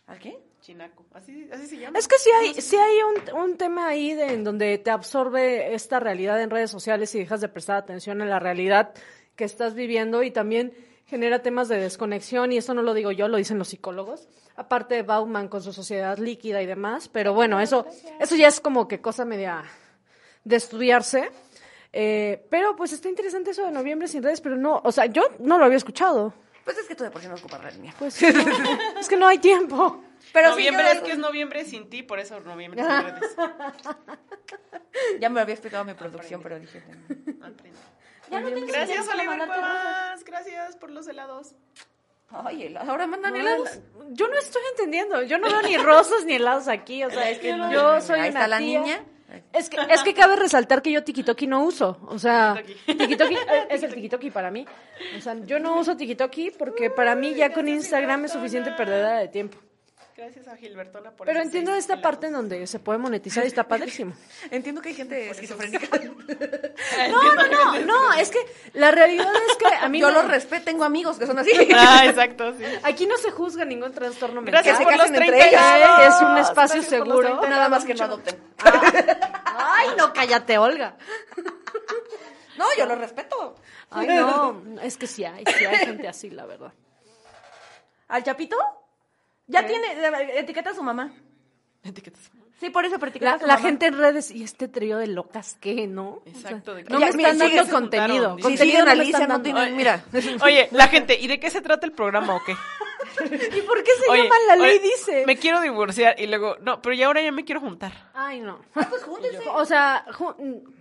¿Al qué? Chinaco. Así, así se llama. Es que sí hay, sí hay un, un tema ahí de, en donde te absorbe esta realidad en redes sociales y dejas de prestar atención a la realidad que estás viviendo y también genera temas de desconexión y eso no lo digo yo, lo dicen los psicólogos. Aparte de Bauman con su sociedad líquida y demás, pero bueno, eso, eso ya es como que cosa media de estudiarse. Eh, pero pues está interesante eso de noviembre sin redes, pero no, o sea, yo no lo había escuchado. Pues es que tú de por sí no ocupas red mía. Pues no, *laughs* es que no hay tiempo. Pero noviembre sí, es que es noviembre sin ti, por eso noviembre sin redes. *laughs* Ya me lo había explicado mi producción, pero dije... Aprende. Ya no tengo Gracias, Oliver Cuevas. Gracias por los helados. Ay, helado, ahora mandan No, helados. Yo no estoy entendiendo. Yo no veo ni rosas ni helados aquí. O sea, Es que no, yo soy ahí una está la tía- niña. Es que, es que cabe resaltar que yo tikitoki no uso. O sea, Tikitoki. tikitoki eh, es el tikitoki para mí. O sea, yo no uso tikitoki porque para mí ya con Instagram es suficiente perdedera de tiempo. Gracias a Gilbertona por Pero entiendo esta parte en donde se puede monetizar y está *laughs* padrísimo. Entiendo que hay gente esquizofrénica. *laughs* No, no, no, no, es que la realidad es que a mí Yo no- los respeto, tengo amigos que son así. *laughs* Ah, exacto, sí. aquí no se juzga ningún trastorno mental. Gracias por los casen entre 30 ellos. helados. Es un espacio seguro. 30 Nada más que no adopten. Ay, no, cállate, Olga. No, yo los respeto. Ay, no, es que sí hay, sí hay gente así, la verdad. ¿Al Chapito? Ya ¿Qué? tiene, etiqueta a su mamá. Etiquetas. Sí, por eso La, practicas la gente en redes, y este trío de locas, ¿qué, no? O sea, Exacto, de no Ya, me están sí, dando contenido. juntaron. Contenido no Alicia, no dando. tienen, mira. *laughs* Oye, la gente, ¿y de qué se trata el programa o qué? ¿Y por qué se Oye, llama La Ley oye, Dice? Me quiero divorciar y luego, no, pero ya ahora ya me quiero juntar. Ay, no. pues júntense. O sea, ju- mm,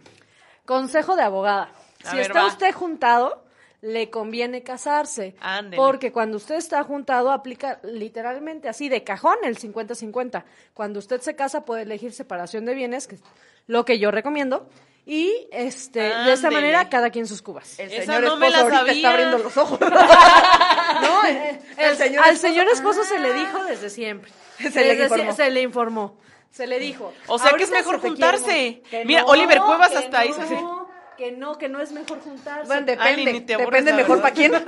consejo de abogada. A Si ver, está va. usted juntado, le conviene casarse. Ándele. Porque cuando usted está juntado, aplica literalmente así de cajón el 50-50. Cuando usted se casa, puede elegir separación de bienes, que es lo que yo recomiendo. Y este, de esta manera, cada quien sus cubas. El Esa señor no me esposo la ahorita está abriendo los ojos. *laughs* *laughs* no, el, El- señor al esposo- señor esposo se le Ah. dijo desde siempre. *laughs* Se le informó. se le informó. Se le dijo. O sea que es "Ahorita mejor se juntarse". quiere mu- Que Mira, no, Oliver Cuevas hasta no, hizo así. Que no, que no es mejor juntarse. Bueno, depende. depende mejor para quién. *laughs*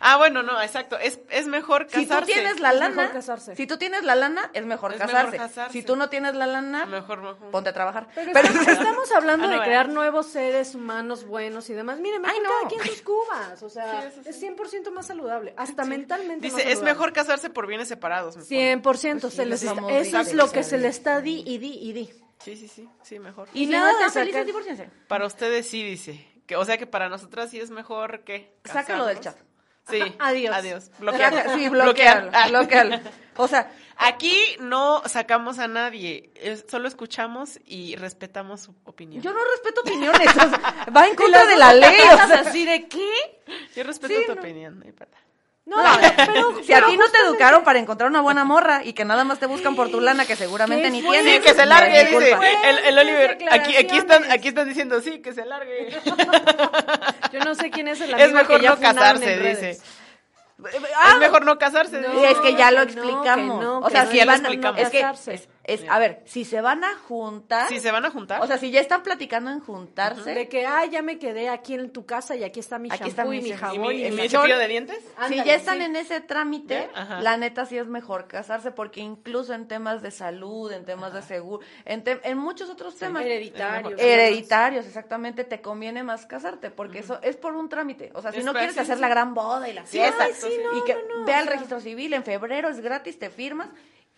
Ah, bueno, no, exacto. Es, es mejor Si casarse. tú tienes la Es lana, mejor casarse. si tú tienes la lana, es mejor, Es mejor casarse. Si tú no tienes la lana, Mejor, mejor. ponte a trabajar. Pero, Pero- estamos, *laughs* estamos hablando Ah, no, de bueno. crear nuevos seres humanos buenos y demás. Mire, mejor Ay, no. cada quien sus cubas. O sea, Sí, sí. es 100% más saludable. Hasta mentalmente más Dice, es mejor casarse por bienes separados. me pone. 100%. Pues sí, se les está- eso es lo que se le está di y di y di. Sí, sí, sí, sí, mejor. Y nada no están felices, divórciense. Para ustedes sí, dice. Que, o sea que para nosotras sí es mejor que. Sácalo del casarnos. chat. Sí. *laughs* Adiós. Adiós. Bloquear. Sí, Bloquear. bloquealo, Ah. bloquealo. O sea, Aquí no sacamos a nadie, es- solo escuchamos y respetamos su opinión. yo no respeto opiniones. o sea, *laughs* va en contra de la ley. o sea, así de qué? Yo respeto Sí, tu no. opinión, no importa. No, pero, pero- *laughs* Si a ti no te educaron para encontrar una buena morra y que nada más te buscan por tu lana que seguramente ¿Qué ni tienes. Sí, que se largue, no es mi dice. culpa. El, el Oliver, aquí, aquí están, aquí están diciendo sí, que se largue. *laughs* Yo no sé quién es el amigo Es mejor que ya no casarse, dice. Ah, es mejor no casarse. No. dice. Es que ya lo que no, explicamos. que no, o que sea, no, si ya lo van es que casarse. Es, a ver, si se van a juntar, Si se van a juntar. o sea, si ya están platicando en juntarse, De que, ah, ya me quedé aquí en tu casa y aquí está mi Aquí shampoo está mi y mi shampoo. ¿Y jabón mi, y mi cepillo de dientes? si ya están sí. en ese trámite, la neta sí es mejor casarse porque incluso en temas de salud, en temas de seguro, en, te- en muchos otros temas Hereditarios. hereditarios, exactamente, te conviene más casarte porque eso es por un trámite. O sea, si Es no quieres sí, hacer sí. la gran boda y la Sí, fiesta exacto, sí. y que no, no, vea o el registro civil, en febrero es gratis, te firmas,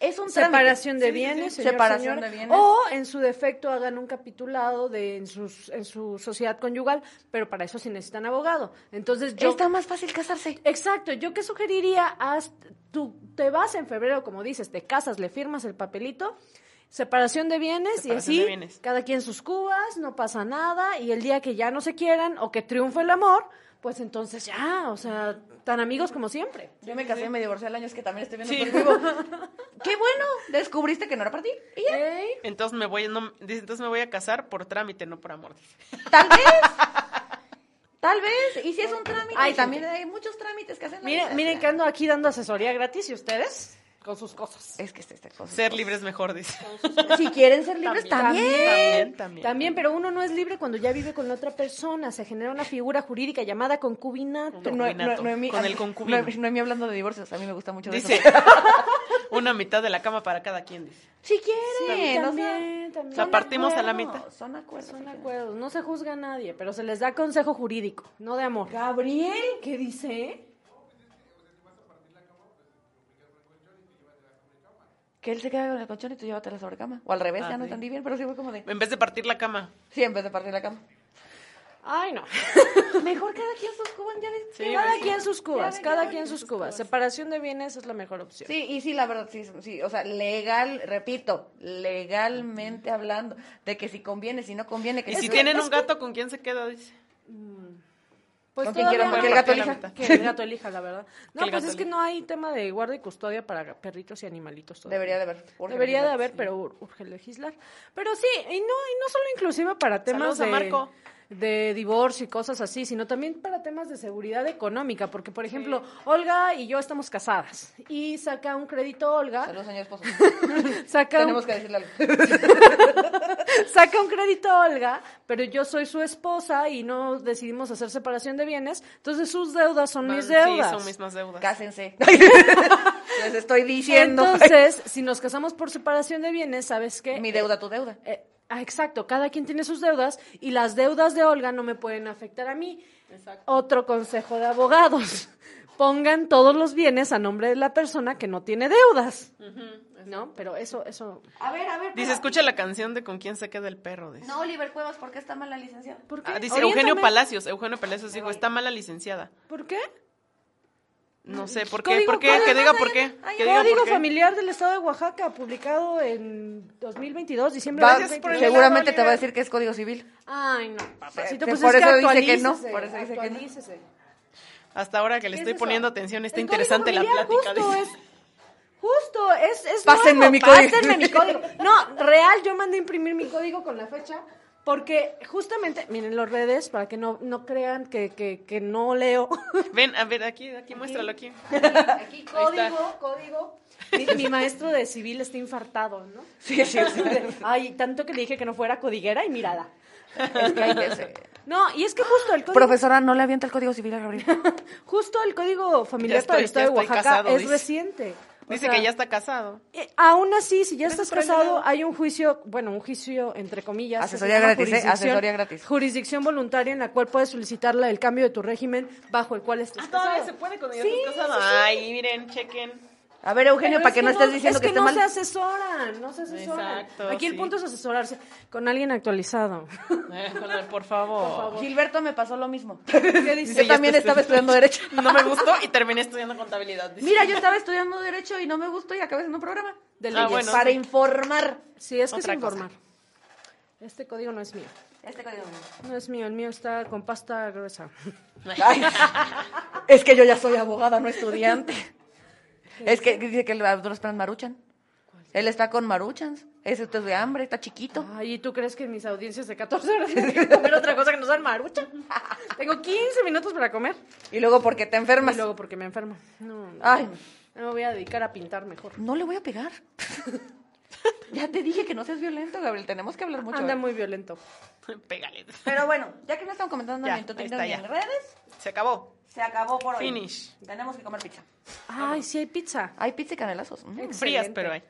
es un trámite. Separación de Sí, sí, sí. bienes, señor, Separación señor. de bienes. O en su defecto hagan un capitulado de en, sus, en su sociedad conyugal, pero para eso sí necesitan abogado. Entonces yo... Está más fácil casarse. Exacto, yo qué sugeriría, haz, tú te vas en febrero, como dices, te casas, le firmas el papelito, separación de bienes Separación y de así, bienes. cada quien sus cubas, no pasa nada, y el día que ya no se quieran o que triunfe el amor, pues entonces ya, o sea, tan amigos como siempre. Yo me casé y me divorcié al año, es que también estoy viendo Sí. por vivo. *laughs* Qué bueno, descubriste que no era para ti. Y ya. Entonces me voy, no, dice, entonces me voy a casar por trámite, no por amor. Tal vez. *laughs* Tal vez. Y si es un trámite. Ay, y también hay muchos trámites que hacen. miren que ando aquí dando asesoría gratis y ustedes con sus cosas. Es que este, este cosa. Ser libre es mejor, dice. Si quieren ser libres, también. También, también. También, pero uno no es libre cuando ya vive con la otra persona. Se genera una figura jurídica llamada concubinato. No, No, concubinato, Noemí- con a el mí- concubino. Noemí- hablando de divorcios, a mí me gusta mucho de Dice, eso. *laughs* una mitad de la cama para cada quien, dice. Si quieren, o sea, también, también. La son partimos a la acuerdos, mitad. Son acuerdos. Son acuerdos, no se juzga a nadie, pero se les da consejo jurídico, no de amor. Gabriel. ¿Qué dice? Que él se queda con el colchón y tú llévate la sobrecama. O al revés, Ah, ya no sí. entendí bien, pero sí fue como de. En vez de partir la cama. Sí, en vez de partir la cama. Ay, no. *laughs* Mejor cada quien sus cubas, ya. Sí, cada quien sus cubas, Ya, cada quien sus cubas. Separación de bienes es la mejor opción. Sí, y sí, la verdad, sí, sí, o sea, legal, repito, legalmente hablando, de que si conviene, si no conviene, que Y si tienen un gato, ¿con quién se queda? Dice. Pues quieran, no. que el gato elija. Que el gato elija, la verdad. *laughs* No, Que pues es que no hay tema de guarda y custodia para perritos y animalitos todavía. Debería de haber. urge Debería de legislar, haber, sí. pero ur- urge legislar. Pero sí, y no, y no solo inclusive para temas Saludos a de, Marco. De divorcio y cosas así, sino también para temas de seguridad económica, porque por ejemplo, Olga y yo estamos casadas y saca un crédito Olga, Saludos, señor esposo. *laughs* saca un, Tenemos que decirle algo. *laughs* saca un crédito Olga, pero yo soy su esposa y no decidimos hacer separación de bienes, entonces sus deudas son mis Sí, deudas. son mismas deudas. Cásense. *laughs* Les estoy diciendo. Entonces, si nos casamos por separación de bienes, ¿sabes qué? Mi deuda, tu deuda. Eh, ah, exacto, cada quien tiene sus deudas y las deudas de Olga no me pueden afectar a mí. Exacto. Otro consejo de abogados. *laughs* pongan todos los bienes a nombre de la persona que no tiene deudas. ¿No? Pero eso, eso. A ver, a ver. Dice, pero- escucha la canción de con quién se queda el perro. Dice, No, Oliver Cuevas, ¿por qué está mal la licenciada? ¿Por qué? Ah, dice Oriéntame. Eugenio Palacios. Eugenio Palacios dijo, está mala licenciada. ¿Por qué? No sé, ¿por qué? Código- ¿Por qué? Que diga por qué. Que Código. Familiar del Estado de Oaxaca, publicado en 2022, diciembre Va- de Gracias por el 2022. seguramente te va a decir que es código civil. Ay, no, papacito, que pues por es que eso dice que no, por eso dice que no. Hasta ahora que le ¿Qué estoy poniendo atención, está El interesante la plática. Justo, es, justo, es, es Pásenme nuevo, mi código. Pásenme mi código. No, real, yo mandé a imprimir mi código con la fecha. Porque justamente, miren los redes, para que no, no crean que, que, que no leo. *laughs* Ven, a ver, aquí, aquí, muéstralo aquí. *laughs* Aquí, código, código. Mi, mi maestro de civil está infartado, ¿no? Sí, sí, sí. *laughs* Ay, tanto que le dije que no fuera codiguera y mirada. Es que hay que ser- No, y es que justo el código, Profesora, no le avienta el código civil a Gabriel. justo el código familiar para el Estado de Oaxaca casado, es dice. reciente. Dice sea, que ya está casado. Eh, aún así, si ya estás casado, hay un juicio, bueno, un juicio entre comillas. Asesoría gratis, ¿eh? jurisdicción- Asesoría gratis. Jurisdicción voluntaria en la cual puedes solicitar la- el cambio de tu régimen bajo el cual estés Ah, todavía casado. se puede cuando ya Sí, estás casado. Ay, miren, chequen. A ver, Eugenio, Pero para es que no estés diciendo es que, que esté no mal. se asesoran, no se asesoran. Exacto, Aquí el sí. punto es asesorarse con alguien actualizado. *laughs* Eh, por favor. Gilberto me pasó lo mismo. *laughs* ¿Qué dice? Yo también estoy- estaba estudiando Derecho. *laughs* No me gustó y terminé estudiando contabilidad. dice. Mira, yo estaba estudiando Derecho y no me gustó y acabé haciendo un programa. De Ah, leyes. bueno. para sí. informar. Sí, es que Otra es cosa. informar. Este código no es mío. Este código no. No es mío, el mío está con pasta gruesa. Ay, es que yo ya soy abogada, no estudiante. Es que dice que los están maruchan. Él está con maruchans. Ese es de hambre, está chiquito. Ay, ¿y tú crees que en mis audiencias de 14 horas tengo que comer otra cosa que no sea marucha? *laughs* Tengo 15 minutos para comer. Y luego porque te Y enfermas. luego porque me enfermo. No, no. Ay, Me voy a dedicar a pintar mejor. no le voy a pegar. *laughs* ya te dije que no seas violento, Gabriel. Tenemos que hablar mucho. Anda muy violento. *laughs* Pégale. Pero bueno, ya que no están comentando ya. en redes, Se acabó. Se acabó por hoy. Finish. Tenemos que comer pizza. Ay, sí hay pizza. Hay pizza y canelazos. Mm. Frías, pero hay.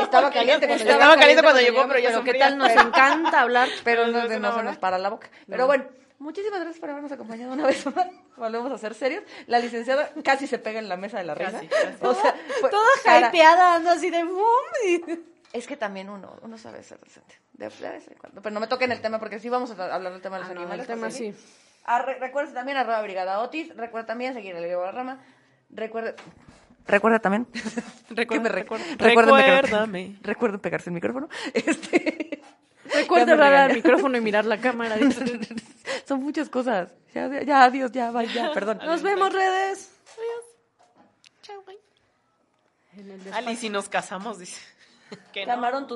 Estaba caliente cuando Estaba llegamos. caliente cuando llegó, pero ya Pero son qué tal nos encanta hablar. *laughs* Pero Pero no, se nos para la boca. Pero bueno, muchísimas gracias por habernos acompañado una vez más. *laughs* Volvemos a ser serios. La licenciada casi se pega en la mesa de la risa. O sea, fue- Toda cara- hypeada, anda así de boom. y- *laughs* Es que también uno, uno sabe ser decente. De, de vez en cuando. Pero no me toquen el tema porque sí vamos a hablar del tema de los Ah, no, animales. el tema sí. Re- recuerda también arroba brigada Otis. Recuerda también seguir el Diego Rama. Recuerda. Recuerda también. *laughs* Recuerda- me recuerda- recuérdame. *laughs* Recuerden pegarse el micrófono. *laughs* Este. Recuerda hablar al micrófono y mirar la cámara. Son muchas cosas. Ya, ya, adiós, ya, bye, ya, perdón. Nos vemos, redes. Chao, bye. Ali, si nos casamos, dice. Que no.